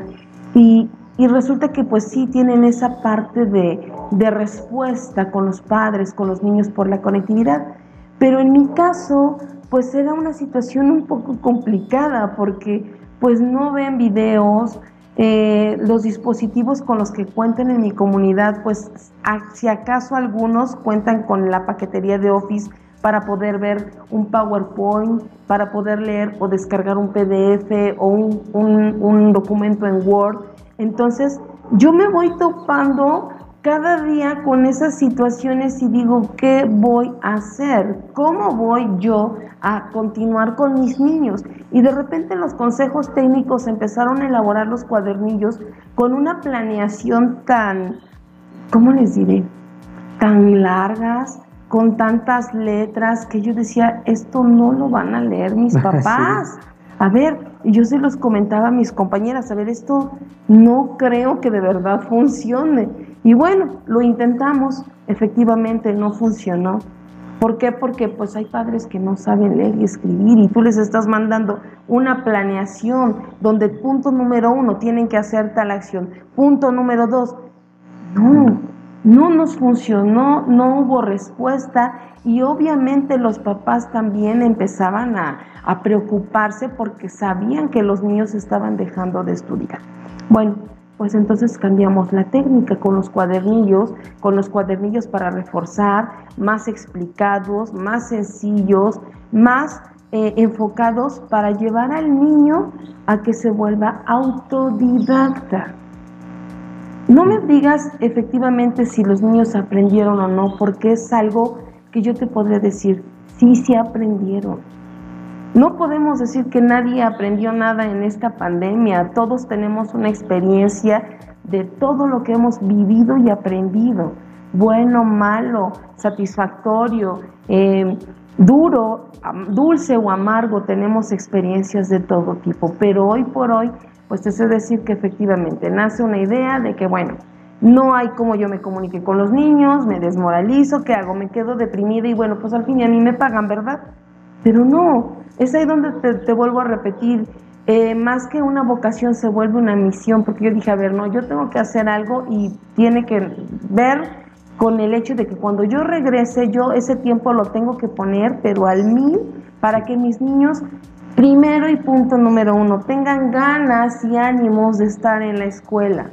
B: y, y resulta que pues sí tienen esa parte de, de respuesta con los padres, con los niños por la conectividad. Pero en mi caso, pues era una situación un poco complicada porque pues no ven videos, eh, los dispositivos con los que cuentan en mi comunidad, pues si acaso algunos cuentan con la paquetería de Office para poder ver un PowerPoint, para poder leer o descargar un PDF o un documento en Word. Entonces, yo me voy topando cada día con esas situaciones y digo, ¿qué voy a hacer? ¿Cómo voy yo a continuar con mis niños? Y de repente los consejos técnicos empezaron a elaborar los cuadernillos con una planeación tan, ¿cómo les diré? Tan largas, con tantas letras, que yo decía, esto no lo van a leer mis papás. A ver, yo se los comentaba a mis compañeras, a ver, esto no creo que de verdad funcione. Y bueno, lo intentamos, efectivamente no funcionó. ¿Por qué? Porque pues hay padres que no saben leer y escribir y tú les estás mandando una planeación donde punto número uno tienen que hacer tal acción, punto número dos, no, no nos funcionó, no hubo respuesta y obviamente los papás también empezaban a, a preocuparse porque sabían que los niños estaban dejando de estudiar. Bueno, pues entonces cambiamos la técnica con los cuadernillos, con los cuadernillos para reforzar, más explicados, más sencillos, más eh, enfocados para llevar al niño a que se vuelva autodidacta. No me digas efectivamente si los niños aprendieron o no, porque es algo que yo te podría decir, sí, sí aprendieron no podemos decir que nadie aprendió nada en esta pandemia. Todos tenemos una experiencia de todo lo que hemos vivido y aprendido. Bueno, malo, satisfactorio, eh, duro, dulce o amargo. Tenemos experiencias de todo tipo. Pero hoy por hoy, pues te sé decir que efectivamente nace una idea de que, bueno, no hay como yo me comunique con los niños, me desmoralizo, ¿qué hago? Me quedo deprimida y bueno, pues al fin y a mí me pagan, ¿verdad? Pero no, es ahí donde te, vuelvo a repetir, eh, más que una vocación se vuelve una misión, porque yo dije, a ver, no, yo tengo que hacer algo y tiene que ver con el hecho de que cuando yo regrese, yo ese tiempo lo tengo que poner, pero al mí, para que mis niños, primero y punto número uno, tengan ganas y ánimos de estar en la escuela.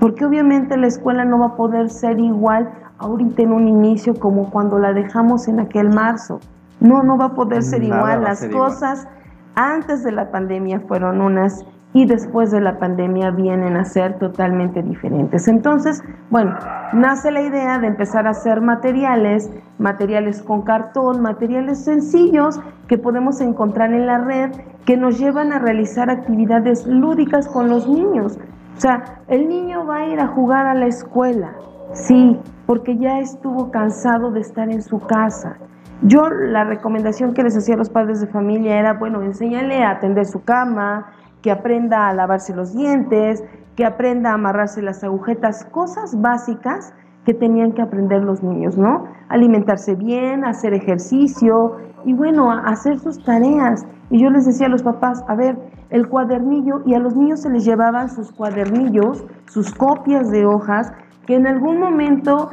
B: Porque obviamente la escuela no va a poder ser igual ahorita en un inicio como cuando la dejamos en aquel marzo. No, no va a poder ser igual. Las cosas antes de la pandemia fueron unas y después de la pandemia vienen a ser totalmente diferentes. Entonces, bueno, nace la idea de empezar a hacer materiales, materiales con cartón, materiales sencillos que podemos encontrar en la red que nos llevan a realizar actividades lúdicas con los niños. O sea, el niño va a ir a jugar a la escuela, sí, porque ya estuvo cansado de estar en su casa yo la recomendación que les hacía a los padres de familia era, bueno, enséñale a atender su cama, que aprenda a lavarse los dientes, que aprenda a amarrarse las agujetas, cosas básicas que tenían que aprender los niños, ¿no? Alimentarse bien, hacer ejercicio y bueno, hacer sus tareas. Y yo les decía a los papás, a ver, el cuadernillo, y a los niños se les llevaban sus cuadernillos, sus copias de hojas, que en algún momento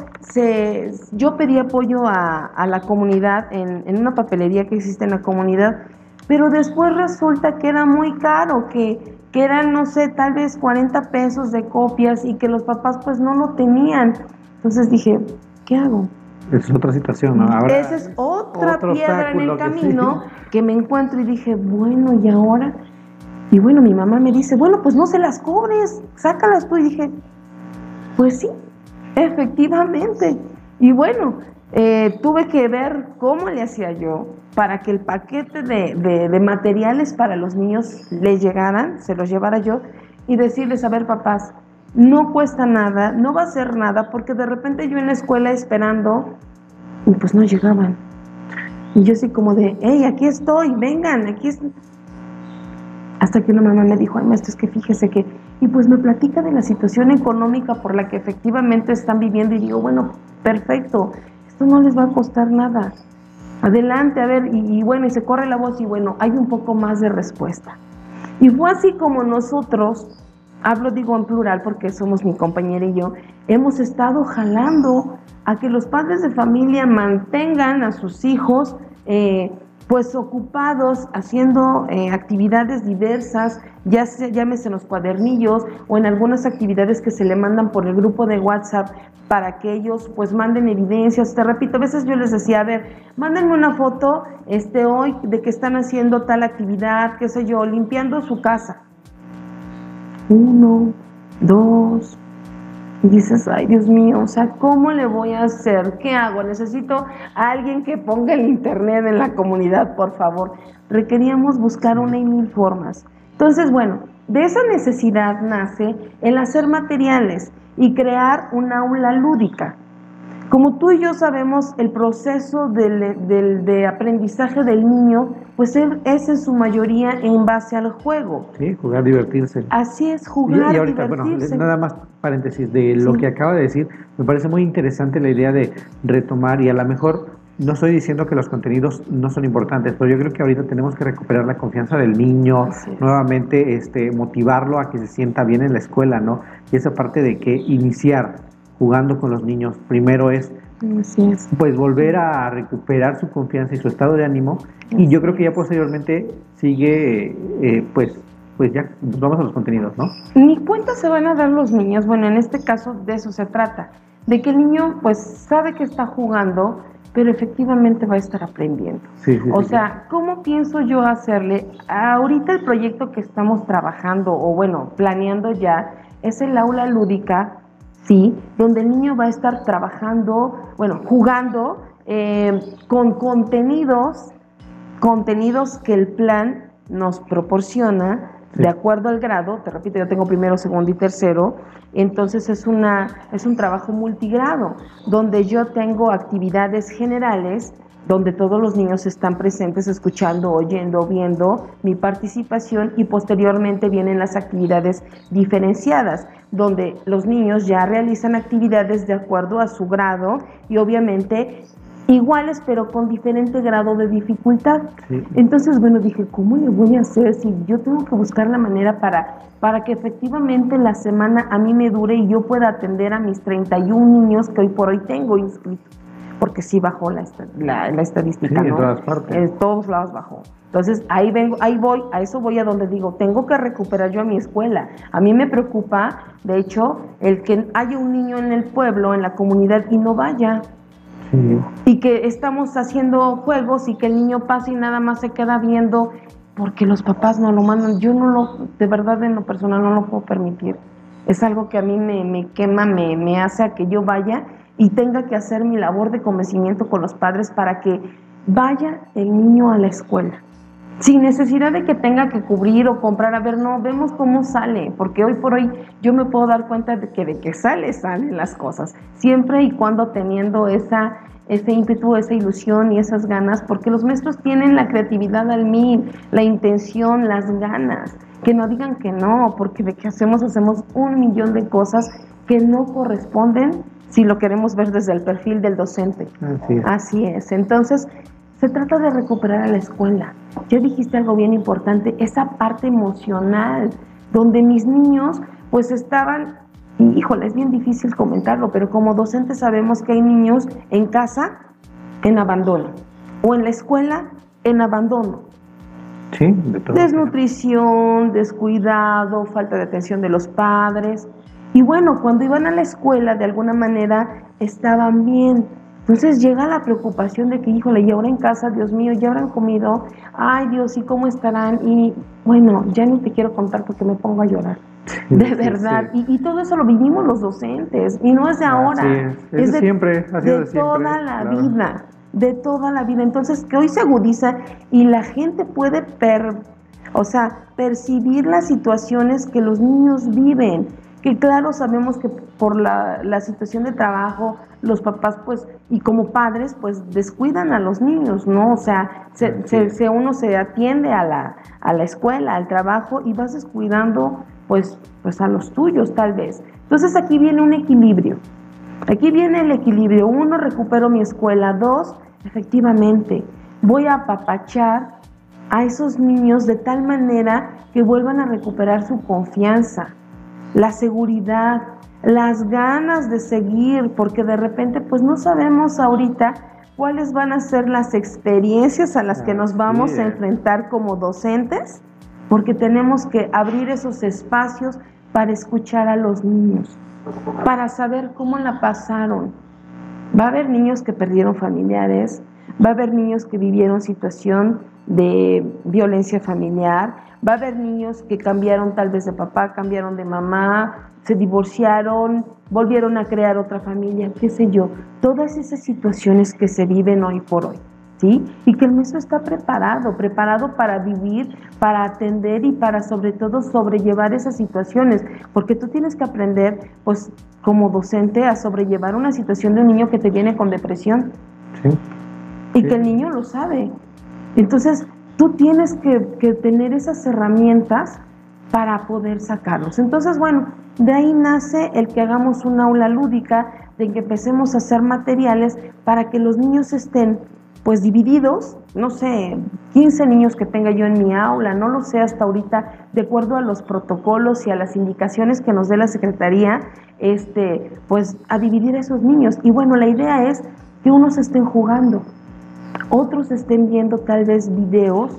B: yo pedí apoyo a, la comunidad en, en, una papelería que existe en la comunidad, pero después resulta que era muy caro, que, que eran, no sé, tal vez 40 pesos de copias y que los papás pues no lo tenían. Entonces dije, ¿qué hago?
A: Es otra situación, ¿no?
B: Ahora Esa es otra piedra en el camino que, que me encuentro y dije, bueno, ¿y ahora? Y bueno, mi mamá me dice, bueno, pues no se las cobres, sácalas tú. Y dije, pues sí, efectivamente. Y bueno, eh, tuve que ver cómo le hacía yo para que el paquete de, materiales para los niños les llegaran, se los llevara yo, y decirles, a ver papás, no cuesta nada, no va a ser nada, porque de repente yo en la escuela esperando, y pues no llegaban. Y yo así como de, hey, aquí estoy, vengan, aquí. Hasta que una mamá me dijo, ay maestro, es que fíjese que y pues me platica de la situación económica por la que efectivamente están viviendo y digo, bueno, perfecto, esto no les va a costar nada. Adelante, a ver, y, bueno, y se corre la voz y bueno, hay un poco más de respuesta. Y fue así como nosotros, hablo digo en plural porque somos mi compañera y yo, hemos estado jalando a que los padres de familia mantengan a sus hijos eh, pues ocupados haciendo eh, actividades diversas, ya se, llámese en los cuadernillos o en algunas actividades que se le mandan por el grupo de WhatsApp para que ellos pues manden evidencias. Te repito, a veces yo les decía, a ver, mándenme una foto este, hoy de que están haciendo tal actividad, qué sé yo, limpiando su casa. Uno, dos, y dices, ay Dios mío, o sea, ¿cómo le voy a hacer? ¿Qué hago? Necesito a alguien que ponga el internet en la comunidad, por favor. Requeríamos buscar una y mil formas. Entonces, bueno, de esa necesidad nace el hacer materiales y crear un aula lúdica. Como tú y yo sabemos, el proceso del, de aprendizaje del niño, pues es en su mayoría en base al juego.
A: Sí, jugar, divertirse.
B: Así es, jugar,
A: y, ahorita,
B: divertirse.
A: Bueno, nada más paréntesis de lo que acaba de decir, me parece muy interesante la idea de retomar y a lo mejor no estoy diciendo que los contenidos no son importantes, pero yo creo que ahorita tenemos que recuperar la confianza del niño, nuevamente este, motivarlo a que se sienta bien en la escuela, ¿no? Y esa parte de que iniciar jugando con los niños, primero es, pues volver a recuperar su confianza y su estado de ánimo, y yo creo que ya posteriormente sigue, eh, pues, pues ya vamos a los contenidos, ¿no?
B: Ni cuenta se van a dar los niños, bueno, en este caso de eso se trata, de que el niño pues sabe que está jugando, pero efectivamente va a estar aprendiendo. o sea, ¿cómo pienso yo hacerle? Ahorita el proyecto que estamos trabajando, o bueno, planeando ya, es el aula lúdica, ¿sí? Donde el niño va a estar trabajando, bueno, jugando eh, con contenidos, contenidos que el plan nos proporciona de acuerdo al grado, te repito, yo tengo primero, segundo y tercero, entonces es, una, es un trabajo multigrado, donde yo tengo actividades generales, donde todos los niños están presentes, escuchando, oyendo, viendo mi participación y posteriormente vienen las actividades diferenciadas, donde los niños ya realizan actividades de acuerdo a su grado y obviamente iguales pero con diferente grado de dificultad. Entonces, bueno, dije, ¿cómo le voy a hacer si yo tengo que buscar la manera para, para que efectivamente la semana a mí me dure y yo pueda atender a mis 31 niños que hoy por hoy tengo inscritos? Porque sí bajó la, la, estadística,
A: En todas partes.
B: En todos lados bajó. Entonces, ahí vengo, ahí voy, a eso voy a donde digo, tengo que recuperar yo a mi escuela. A mí me preocupa, de hecho, el que haya un niño en el pueblo, en la comunidad y no vaya. Y que estamos haciendo juegos y que el niño pasa y nada más se queda viendo porque los papás no lo mandan. Yo no lo, de verdad en lo personal no lo puedo permitir. Es algo que a mí me, quema, me, me hace a que yo vaya y tenga que hacer mi labor de convencimiento con los padres para que vaya el niño a la escuela. Sin necesidad de que tenga que cubrir o comprar, a ver, no, vemos cómo sale, porque hoy por hoy yo me puedo dar cuenta de que de que sale, salen las cosas, siempre y cuando teniendo esa, ese ímpetu, esa ilusión y esas ganas, porque los maestros tienen la creatividad al mil, la intención, las ganas, que no digan que no, porque de que hacemos, hacemos un millón de cosas que no corresponden si lo queremos ver desde el perfil del docente. Así es. Así es. Entonces, se trata de recuperar a la escuela. Ya dijiste algo bien importante, esa parte emocional, donde mis niños pues estaban, híjole, es bien difícil comentarlo, pero como docentes sabemos que hay niños en casa en abandono o en la escuela en abandono.
A: Sí, de todo.
B: Desnutrición, descuidado, falta de atención de los padres. Y bueno, cuando iban a la escuela, de alguna manera estaban bien, entonces llega la preocupación de que, híjole, y ahora en casa, Dios mío, ya habrán comido, ay Dios, ¿y cómo estarán? Y bueno, ya ni te quiero contar porque me pongo a llorar. De verdad. Y, todo eso lo vivimos los docentes. Y no es de ahora.
A: es, de, siempre.
B: Ha sido de, toda la vida. De toda la vida. Entonces, que hoy se agudiza y la gente puede per, o sea, percibir las situaciones que los niños viven que claro sabemos que por la, la, situación de trabajo, los papás pues, y como padres, pues descuidan a los niños, ¿no? O sea, se, se, uno se atiende a la, a la escuela, al trabajo y vas descuidando pues, pues a los tuyos tal vez. Entonces aquí viene un equilibrio. Aquí viene el equilibrio. Uno, recupero mi escuela. Dos, efectivamente, voy a apapachar a esos niños de tal manera que vuelvan a recuperar su confianza la seguridad, las ganas de seguir, porque de repente pues no sabemos ahorita cuáles van a ser las experiencias a las que nos vamos a enfrentar como docentes, porque tenemos que abrir esos espacios para escuchar a los niños, para saber cómo la pasaron. Va a haber niños que perdieron familiares, va a haber niños que vivieron situación de violencia familiar, va a haber niños que cambiaron tal vez de papá, cambiaron de mamá, se divorciaron, volvieron a crear otra familia, qué sé yo, todas esas situaciones que se viven hoy por hoy. ¿Sí? Y que el maestro está preparado, preparado para vivir, para atender y para sobre todo sobrellevar esas situaciones, porque tú tienes que aprender, pues como docente, a sobrellevar una situación de un niño que te viene con depresión. Sí. Y que el niño lo sabe. Entonces, tú tienes que, tener esas herramientas para poder sacarlos. Entonces, bueno, de ahí nace el que hagamos una aula lúdica, de que empecemos a hacer materiales para que los niños estén pues divididos, no sé, 15 niños que tenga yo en mi aula, no lo sé hasta ahorita, de acuerdo a los protocolos y a las indicaciones que nos dé la Secretaría, este, pues a dividir a esos niños. Y bueno, la idea es que unos estén jugando, otros estén viendo tal vez videos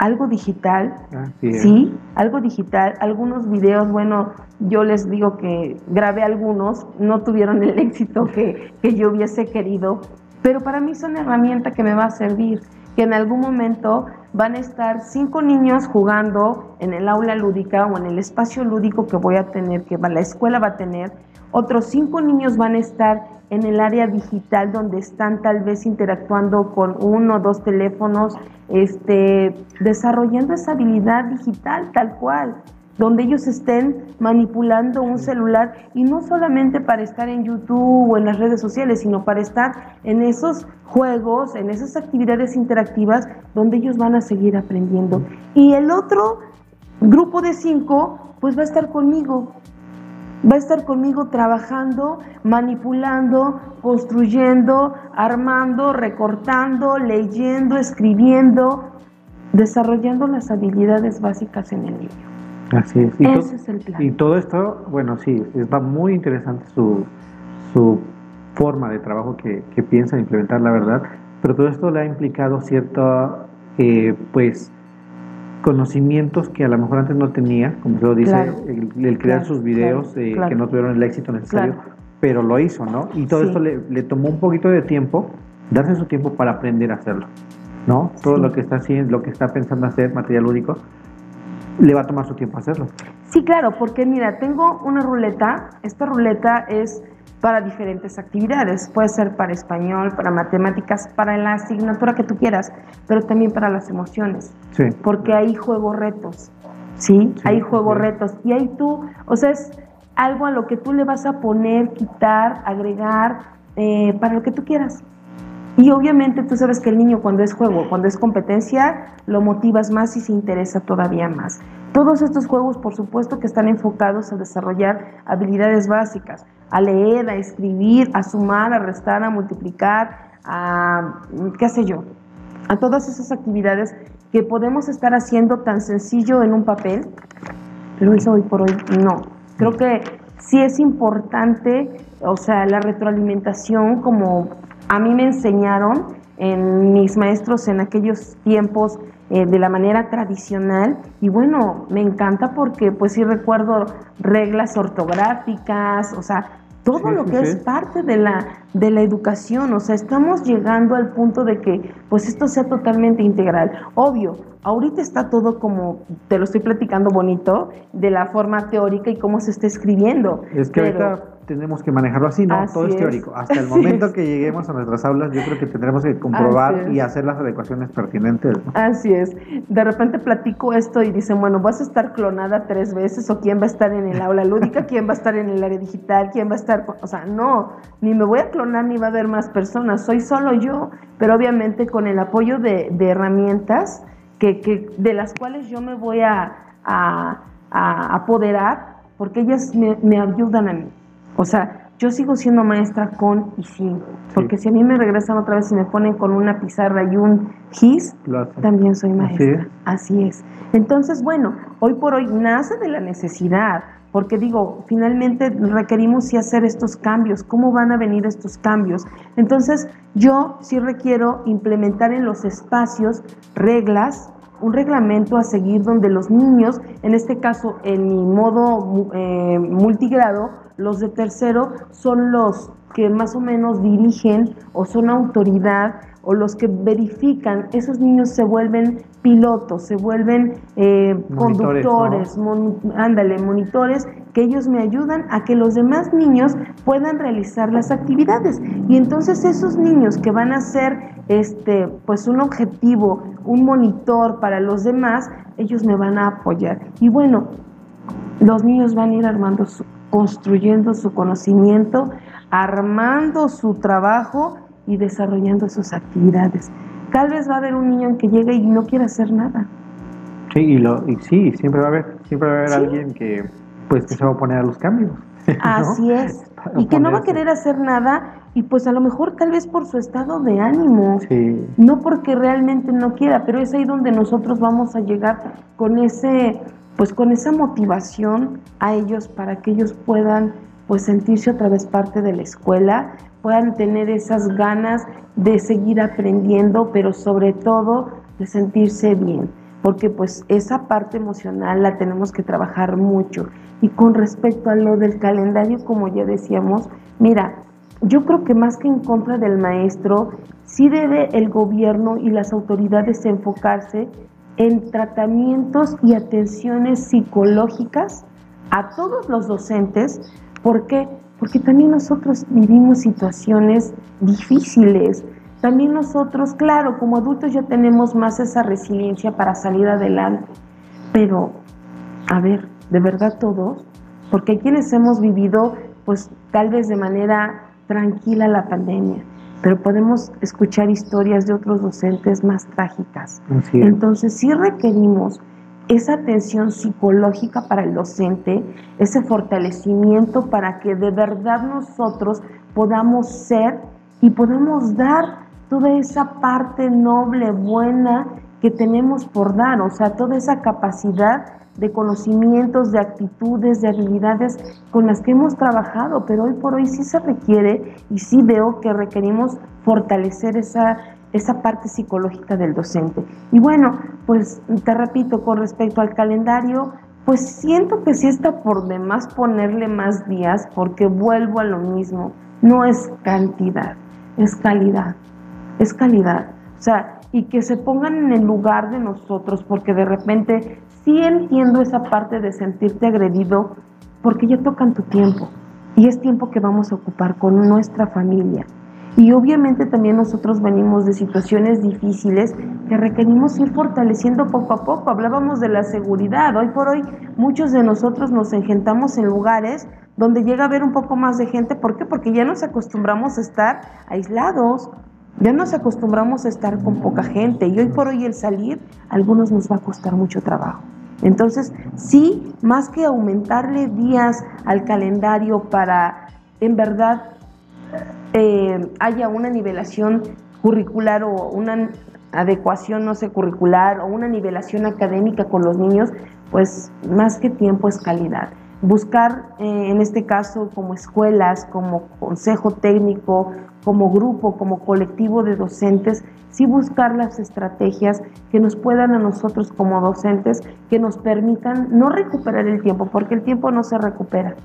B: algo digital, sí, algo digital, algunos videos, bueno, yo les digo que grabé algunos, no tuvieron el éxito que, que yo hubiese querido, pero para mí son herramienta que me va a servir, que en algún momento van a estar cinco niños jugando en el aula lúdica o en el espacio lúdico que voy a tener, que la escuela va a tener, otros cinco niños van a estar en el área digital donde están tal vez interactuando con uno o dos teléfonos, este, desarrollando esa habilidad digital tal cual, donde ellos estén manipulando un celular y no solamente para estar en YouTube o en las redes sociales, sino para estar en esos juegos, en esas actividades interactivas donde ellos van a seguir aprendiendo. Y el otro grupo de cinco, pues va a estar conmigo, va a estar conmigo trabajando, manipulando, construyendo, armando, recortando, leyendo, escribiendo, desarrollando las habilidades básicas en el niño.
A: Así es. Y Ese es el plan. Y todo esto, bueno, sí, está muy interesante su, su forma de trabajo que, que piensa implementar, la verdad, pero todo esto le ha implicado cierto, eh, pues, conocimientos que a lo mejor antes no tenía, como se lo dice, el, crear sus videos eh, que no tuvieron el éxito necesario, pero lo hizo, ¿no? Y todo esto le, le, tomó un poquito de tiempo, darse su tiempo para aprender a hacerlo, ¿no? Todo lo que está haciendo, lo que está pensando hacer, material lúdico, le va a tomar su tiempo hacerlo.
B: Sí, claro, porque mira, tengo una ruleta, esta ruleta es para diferentes actividades. Puede ser para español, para matemáticas, para la asignatura que tú quieras, pero también para las emociones. Sí. Porque ahí juego retos. ¿sí? Ahí juego retos. Y ahí tú, o sea, es algo a lo que tú le vas a poner, quitar, agregar, eh, para lo que tú quieras. Y obviamente tú sabes que el niño cuando es juego, cuando es competencia, lo motivas más y se interesa todavía más. Todos estos juegos, por supuesto, que están enfocados a desarrollar habilidades básicas, a leer, a escribir, a sumar, a restar, a multiplicar, a qué sé yo, a todas esas actividades que podemos estar haciendo tan sencillo en un papel, pero eso hoy por hoy no. Creo que sí es importante, o sea, la retroalimentación como a mí me enseñaron en mis maestros en aquellos tiempos eh, de la manera tradicional y bueno, me encanta porque pues sí recuerdo reglas ortográficas, o sea, todo lo que es parte de la, de la educación, o sea, estamos llegando al punto de que pues esto sea totalmente integral. Obvio, ahorita está todo como, te lo estoy platicando bonito, de la forma teórica y cómo se está escribiendo.
A: Es que ahorita tenemos que manejarlo así, ¿no? Todo es, teórico. Hasta el momento que lleguemos a nuestras aulas, yo creo que tendremos que comprobar y hacer las adecuaciones pertinentes.
B: Así es. De repente platico esto y dicen, bueno, vas a estar clonada tres veces, o quién va a estar en el aula lúdica, quién va a estar en el área digital, quién va a estar. O sea, no, ni me voy a clonar ni va a haber más personas, soy solo yo, pero obviamente con el apoyo de, herramientas que, que, de las cuales yo me voy a, a, apoderar, porque ellas me, me ayudan a mí. O sea, yo sigo siendo maestra con y sin, porque si a mí me regresan otra vez y me ponen con una pizarra y un gis, también soy maestra. Así es. Entonces, bueno, hoy por hoy nace de la necesidad, porque digo, finalmente requerimos sí hacer estos cambios, ¿cómo van a venir estos cambios? Entonces, yo sí requiero implementar en los espacios reglas, un reglamento a seguir donde los niños, en este caso en mi modo eh, multigrado, los de tercero son los que más o menos dirigen o son autoridad o los que verifican, esos niños se vuelven pilotos, se vuelven eh, conductores, ándale, monitores, que ellos me ayudan a que los demás niños puedan realizar las actividades. Y entonces esos niños que van a ser este, pues un objetivo, un monitor para los demás, ellos me van a apoyar. Y bueno, los niños van a ir armando construyendo su conocimiento, armando su trabajo y desarrollando sus actividades. Tal vez va a haber un niño que llegue y no quiera hacer nada.
A: Sí, y, lo, y sí, siempre va a haber, siempre va a haber alguien que pues se va a oponer a los cambios.
B: Así es. Y que no va a querer hacer nada y pues a lo mejor tal vez por su estado de ánimo, sí. no porque realmente no quiera, pero es ahí donde nosotros vamos a llegar con ese pues con esa motivación a ellos para que ellos puedan pues sentirse otra vez parte de la escuela, puedan tener esas ganas de seguir aprendiendo, pero sobre todo de sentirse bien, porque pues esa parte emocional la tenemos que trabajar mucho. Y con respecto a lo del calendario, como ya decíamos, mira, yo creo que más que en contra del maestro, sí debe el gobierno y las autoridades enfocarse en tratamientos y atenciones psicológicas a todos los docentes. ¿Por qué? Porque también nosotros vivimos situaciones difíciles. También nosotros, claro, como adultos ya tenemos más esa resiliencia para salir adelante. Pero, a ver, ¿de verdad todos? Porque hay quienes hemos vivido, pues tal vez de manera tranquila la pandemia pero podemos escuchar historias de otros docentes más trágicas. Entonces sí requerimos esa atención psicológica para el docente, ese fortalecimiento para que de verdad nosotros podamos ser y podamos dar toda esa parte noble, buena que tenemos por dar, o sea, toda esa capacidad de conocimientos, de actitudes, de habilidades con las que hemos trabajado, pero hoy por hoy sí se requiere y sí veo que requerimos fortalecer esa, esa parte psicológica del docente. Y bueno, pues te repito, con respecto al calendario, pues siento que sí está por demás ponerle más días porque vuelvo a lo mismo, no es cantidad, es calidad, es calidad. O sea, y que se pongan en el lugar de nosotros, porque de repente sí entiendo esa parte de sentirte agredido porque ya tocan tu tiempo y es tiempo que vamos a ocupar con nuestra familia. Y obviamente también nosotros venimos de situaciones difíciles que requerimos ir fortaleciendo poco a poco. Hablábamos de la seguridad. Hoy por hoy muchos de nosotros nos engentamos en lugares donde llega a haber un poco más de gente. ¿Por qué? Porque ya nos acostumbramos a estar aislados. Ya nos acostumbramos a estar con poca gente y hoy por hoy el salir a algunos nos va a costar mucho trabajo. Entonces, sí, más que aumentarle días al calendario para en verdad eh, haya una nivelación curricular o una adecuación, no sé, curricular o una nivelación académica con los niños, pues más que tiempo es calidad buscar eh, en este caso como escuelas, como consejo técnico, como grupo, como colectivo de docentes, sí buscar las estrategias que nos puedan a nosotros como docentes, que nos permitan no recuperar el tiempo, porque el tiempo no se recupera,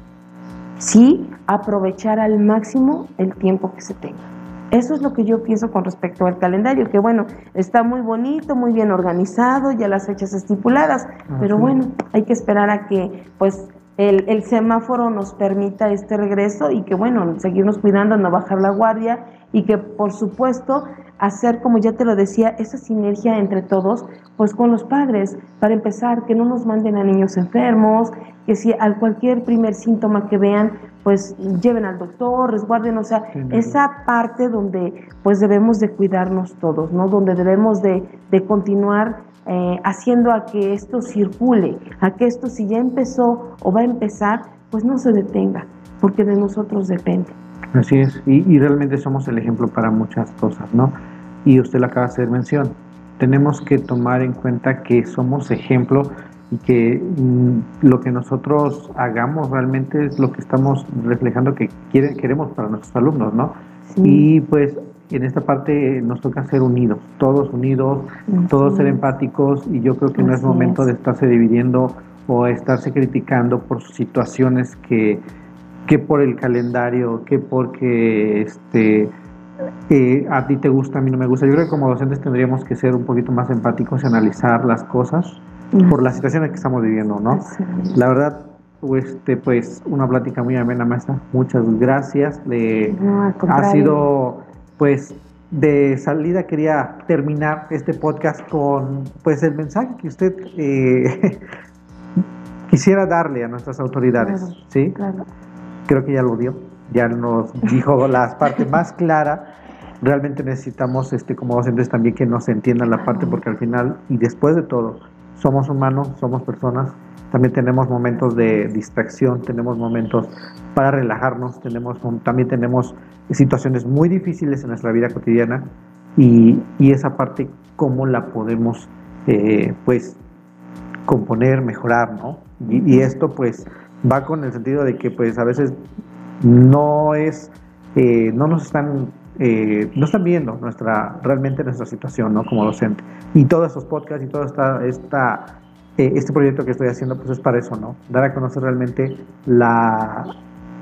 B: sí aprovechar al máximo el tiempo que se tenga. Eso es lo que yo pienso con respecto al calendario, que bueno, está muy bonito, muy bien organizado, ya las fechas estipuladas, pero bueno, hay que esperar a que pues el, semáforo nos permita este regreso y que, bueno, seguirnos cuidando, no bajar la guardia y que, por supuesto, hacer, como ya te lo decía, esa sinergia entre todos, pues con los padres, para empezar, que no nos manden a niños enfermos, que si al cualquier primer síntoma que vean, pues lleven al doctor, resguarden, o sea, esa parte donde pues debemos de cuidarnos todos, ¿no? Donde debemos de, de continuar eh, haciendo a que esto circule, a que esto si ya empezó o va a empezar, pues no se detenga, porque de nosotros depende.
A: Así es, y, realmente somos el ejemplo para muchas cosas, ¿no? Y usted lo acaba de hacer mención, tenemos que tomar en cuenta que somos ejemplo y que mm, lo que nosotros hagamos realmente es lo que estamos reflejando que quiere, queremos para nuestros alumnos, ¿no? Y pues en esta parte nos toca ser unidos, todos unidos, todos ser empáticos y yo creo que no es momento de estarse dividiendo o estarse criticando por situaciones que, que por el calendario, que porque este eh, a ti te gusta, a mí no me gusta. Yo creo que como docentes tendríamos que ser un poquito más empáticos y analizar las cosas por la situación en que estamos viviendo, ¿no? La verdad, este, pues una plática muy amena, maestra. Muchas gracias. ha sido, pues, de salida quería terminar este podcast con, pues, el mensaje que usted eh, quisiera darle a nuestras autoridades, ¿sí? Creo que ya lo dio, ya nos dijo las partes más claras. Realmente necesitamos, este, como docentes, también que nos entiendan la parte, porque al final y después de todo, somos humanos, somos personas, también tenemos momentos de distracción, tenemos momentos para relajarnos, tenemos, también tenemos situaciones muy difíciles en nuestra vida cotidiana y, esa parte, cómo la podemos, eh, pues, componer, mejorar, ¿no? Y, esto, pues, va con el sentido de que, pues, a veces no es, eh, no nos están eh, no están viendo nuestra, realmente nuestra situación ¿no? como docente. Y todos esos podcasts y todo esta, esta, eh, este proyecto que estoy haciendo, pues es para eso, ¿no? Dar a conocer realmente la,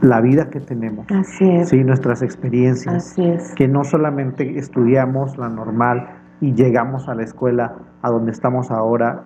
A: la vida que tenemos.
B: Así es.
A: Sí, nuestras experiencias.
B: Así es.
A: Que no solamente estudiamos la normal y llegamos a la escuela a donde estamos ahora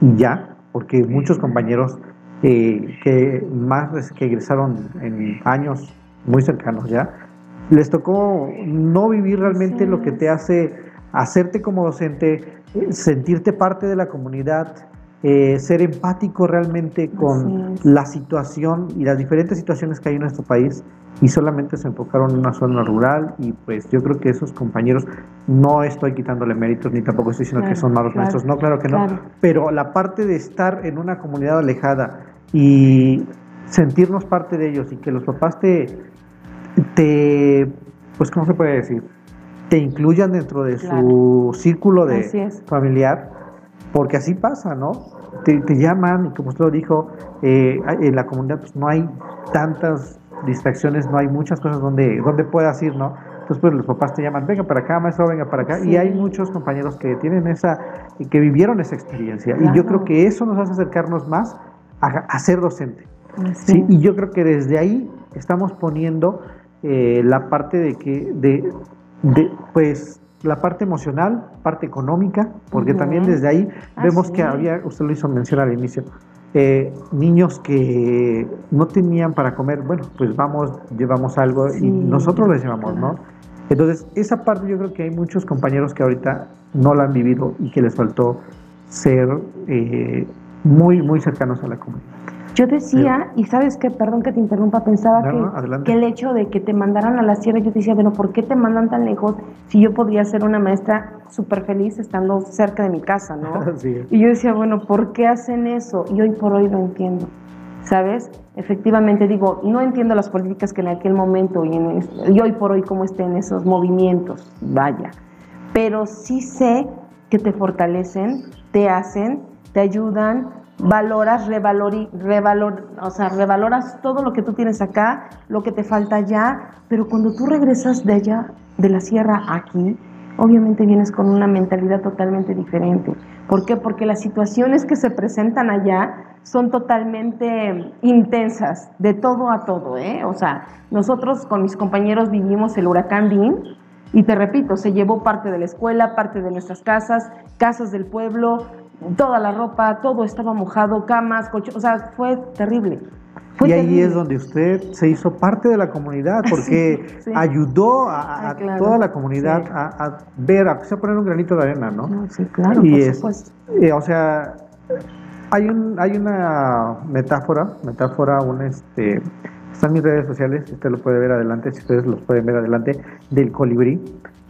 A: y ya, porque muchos compañeros eh, que más que egresaron en años muy cercanos ya, les tocó no vivir realmente lo que te hace hacerte como docente, sentirte parte de la comunidad, eh, ser empático realmente con la situación y las diferentes situaciones que hay en nuestro país y solamente se enfocaron en una zona rural y pues yo creo que esos compañeros no estoy quitándole méritos ni tampoco estoy diciendo que son malos maestros, no, claro que no, pero la parte de estar en una comunidad alejada y sentirnos parte de ellos y que los papás te te, pues, ¿cómo se puede decir? Te incluyan dentro de su círculo de familiar, porque así pasa, ¿no? Te, llaman y como usted lo dijo, eh, en la comunidad pues, no hay tantas distracciones, no hay muchas cosas donde, donde puedas ir, ¿no? Entonces, pues los papás te llaman, venga para acá, maestro, venga para acá. Y hay muchos compañeros que tienen esa, que vivieron esa experiencia. Y yo creo que eso nos hace acercarnos más a, ser docente. ¿sí? Y yo creo que desde ahí estamos poniendo eh, la parte de que, de, pues, la parte emocional, parte económica, porque también desde ahí vemos que había, usted lo hizo mención al inicio, eh, niños que no tenían para comer, bueno, pues vamos, llevamos algo y nosotros les llevamos, ¿no? Entonces, esa parte yo creo que hay muchos compañeros que ahorita no la han vivido y que les faltó ser eh, muy, muy cercanos a la comunidad.
B: Yo decía, y sabes que, perdón que te interrumpa, pensaba que, el hecho de que te mandaran a la sierra, yo decía, bueno, ¿por qué te mandan tan lejos si yo podría ser una maestra súper feliz estando cerca de mi casa, ¿no? Y yo decía, bueno, ¿por qué hacen eso? Y hoy por hoy lo entiendo, ¿sabes? Efectivamente, digo, no entiendo las políticas que en aquel momento y, en, y hoy por hoy cómo estén esos movimientos, vaya, pero sí sé que te fortalecen, te hacen, te ayudan, valoras, revalori, revalor, o sea, revaloras todo lo que tú tienes acá, lo que te falta allá, pero cuando tú regresas de allá, de la sierra aquí, obviamente vienes con una mentalidad totalmente diferente. ¿Por qué? Porque las situaciones que se presentan allá son totalmente intensas, de todo a todo, ¿eh? O sea, nosotros con mis compañeros vivimos el huracán Dean, y te repito, se llevó parte de la escuela, parte de nuestras casas, casas del pueblo, toda la ropa, todo estaba mojado, camas, coches, o sea, fue terrible.
A: y ahí es donde usted se hizo parte de la comunidad, porque ayudó a, toda la comunidad a, ver, a, poner un granito de arena, ¿no?
B: sí, claro,
A: y por supuesto. Eh, o sea, hay, un, hay una metáfora, metáfora, un este, está en mis redes sociales, usted lo puede ver adelante, si ustedes los pueden ver adelante, del colibrí.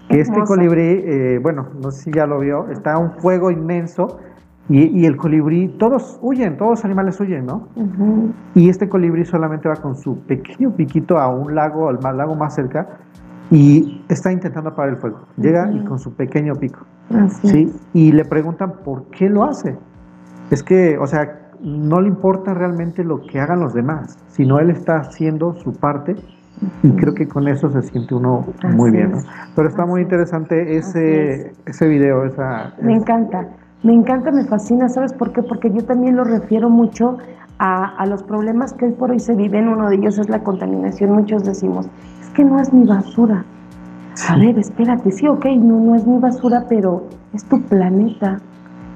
A: Que este colibrí, eh, bueno, no sé si ya lo vio, está un fuego inmenso y, el colibrí, todos huyen, todos los animales huyen, ¿no? Y este colibrí solamente va con su pequeño piquito a un lago, al lago más cerca, y está intentando apagar el fuego. Llega y con su pequeño pico. ¿sí? Y le preguntan por qué lo hace. Es que, o sea, no le importa realmente lo que hagan los demás, sino él está haciendo su parte y creo que con eso se siente uno muy bien. ¿no? Pero está muy interesante ese, ese video. Esa,
B: me encanta, me encanta, me fascina. ¿Sabes por qué? Porque yo también lo refiero mucho a, a, los problemas que hoy por hoy se viven. Uno de ellos es la contaminación. Muchos decimos, es que no es mi basura. A ver, espérate, sí, ok, no, no es mi basura, pero es tu planeta.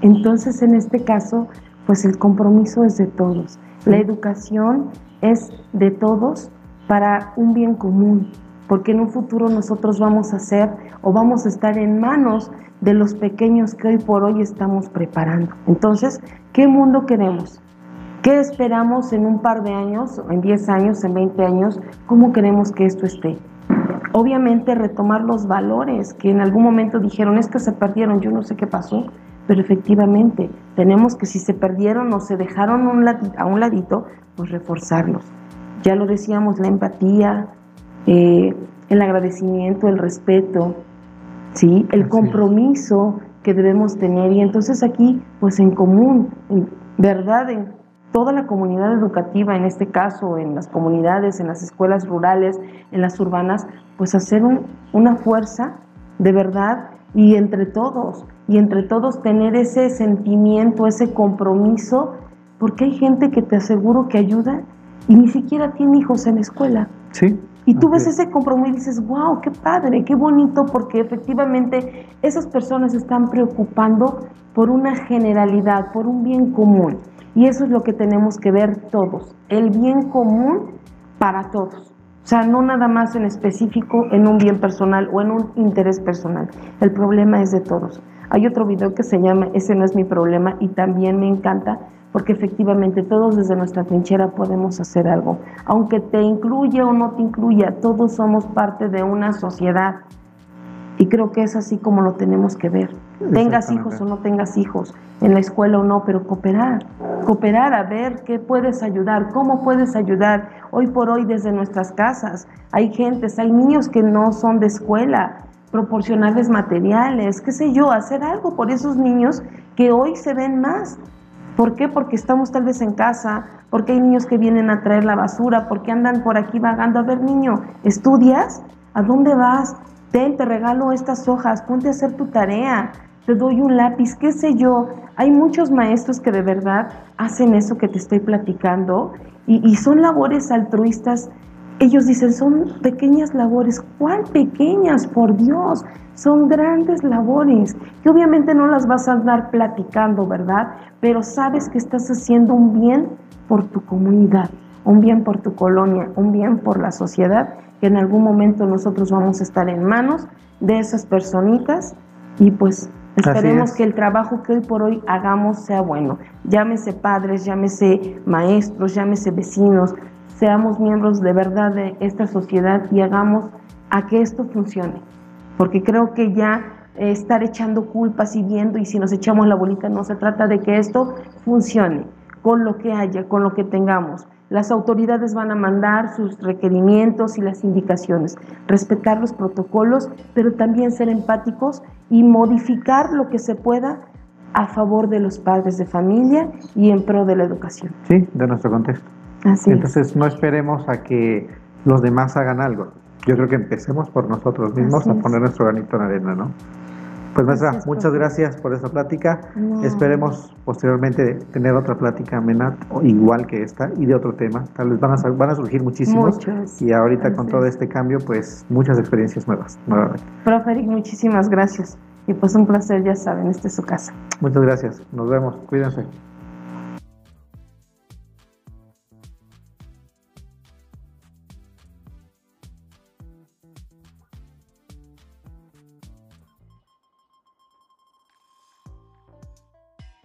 B: Entonces, en este caso, pues el compromiso es de todos. La educación es de todos para un bien común, porque en un futuro nosotros vamos a ser o vamos a estar en manos de los pequeños que hoy por hoy estamos preparando. Entonces, ¿qué mundo queremos? ¿Qué esperamos en un par de años, en 10 años, en 20 años? ¿Cómo queremos que esto esté? Obviamente retomar los valores que en algún momento dijeron, es que se perdieron, yo no sé qué pasó, pero efectivamente tenemos que si se perdieron o se dejaron a un ladito, pues reforzarlos. Ya lo decíamos, la empatía, eh, el agradecimiento, el respeto, ¿sí? el compromiso que debemos tener. Y entonces aquí, pues en común, en verdad, en toda la comunidad educativa, en este caso, en las comunidades, en las escuelas rurales, en las urbanas, pues hacer una fuerza de verdad y entre todos, y entre todos tener ese sentimiento, ese compromiso, porque hay gente que te aseguro que ayuda y ni siquiera tiene hijos en la escuela.
A: Sí.
B: Y tú ves ese compromiso y dices, wow, qué padre, qué bonito, porque efectivamente esas personas están preocupando por una generalidad, por un bien común. Y eso es lo que tenemos que ver todos, el bien común para todos. O sea, no nada más en específico en un bien personal o en un interés personal. El problema es de todos. Hay otro video que se llama Ese no es mi problema y también me encanta porque efectivamente todos desde nuestra trinchera podemos hacer algo. Aunque te incluya o no te incluya, todos somos parte de una sociedad. Y creo que es así como lo tenemos que ver. Tengas hijos o no tengas hijos, en la escuela o no, pero cooperar. Cooperar a ver qué puedes ayudar, cómo puedes ayudar. Hoy por hoy desde nuestras casas hay gentes, hay niños que no son de escuela, proporcionarles materiales, qué sé yo, hacer algo por esos niños que hoy se ven más. ¿Por qué? Porque estamos tal vez en casa, porque hay niños que vienen a traer la basura, porque andan por aquí vagando. A ver, niño, ¿estudias? ¿A dónde vas? Ten, te regalo estas hojas, ponte a hacer tu tarea, te doy un lápiz, qué sé yo. Hay muchos maestros que de verdad hacen eso que te estoy platicando y, y son labores altruistas ellos dicen, son pequeñas labores. ¿Cuál pequeñas? Por Dios, son grandes labores que obviamente no las vas a andar platicando, ¿verdad? Pero sabes que estás haciendo un bien por tu comunidad, un bien por tu colonia, un bien por la sociedad, que en algún momento nosotros vamos a estar en manos de esas personitas y pues Esperemos que el trabajo que hoy por hoy hagamos sea bueno. Llámese padres, llámese maestros, llámese vecinos, seamos miembros de verdad de esta sociedad y hagamos a que esto funcione. Porque creo que ya estar echando culpas y viendo y si nos echamos la bolita no se trata de que esto funcione con lo que haya, con lo que tengamos. Las autoridades van a mandar sus requerimientos y las indicaciones, respetar los protocolos, pero también ser empáticos y modificar lo que se pueda a favor de los padres de familia y en pro de la educación.
A: Sí, de nuestro contexto. Entonces no esperemos a que los demás hagan algo. Yo creo que empecemos por nosotros mismos a poner nuestro granito en arena, ¿no? Pues maestra, muchas gracias por esta plática. Esperemos posteriormente tener otra plática amena igual que esta y de otro tema. Tal vez van a, van a surgir muchísimos. Y ahorita con todo este cambio, pues muchas experiencias nuevas nuevamente.
B: Profe muchísimas gracias. Y pues un placer, ya saben, esta es su casa.
A: Muchas gracias. Nos vemos. Cuídense.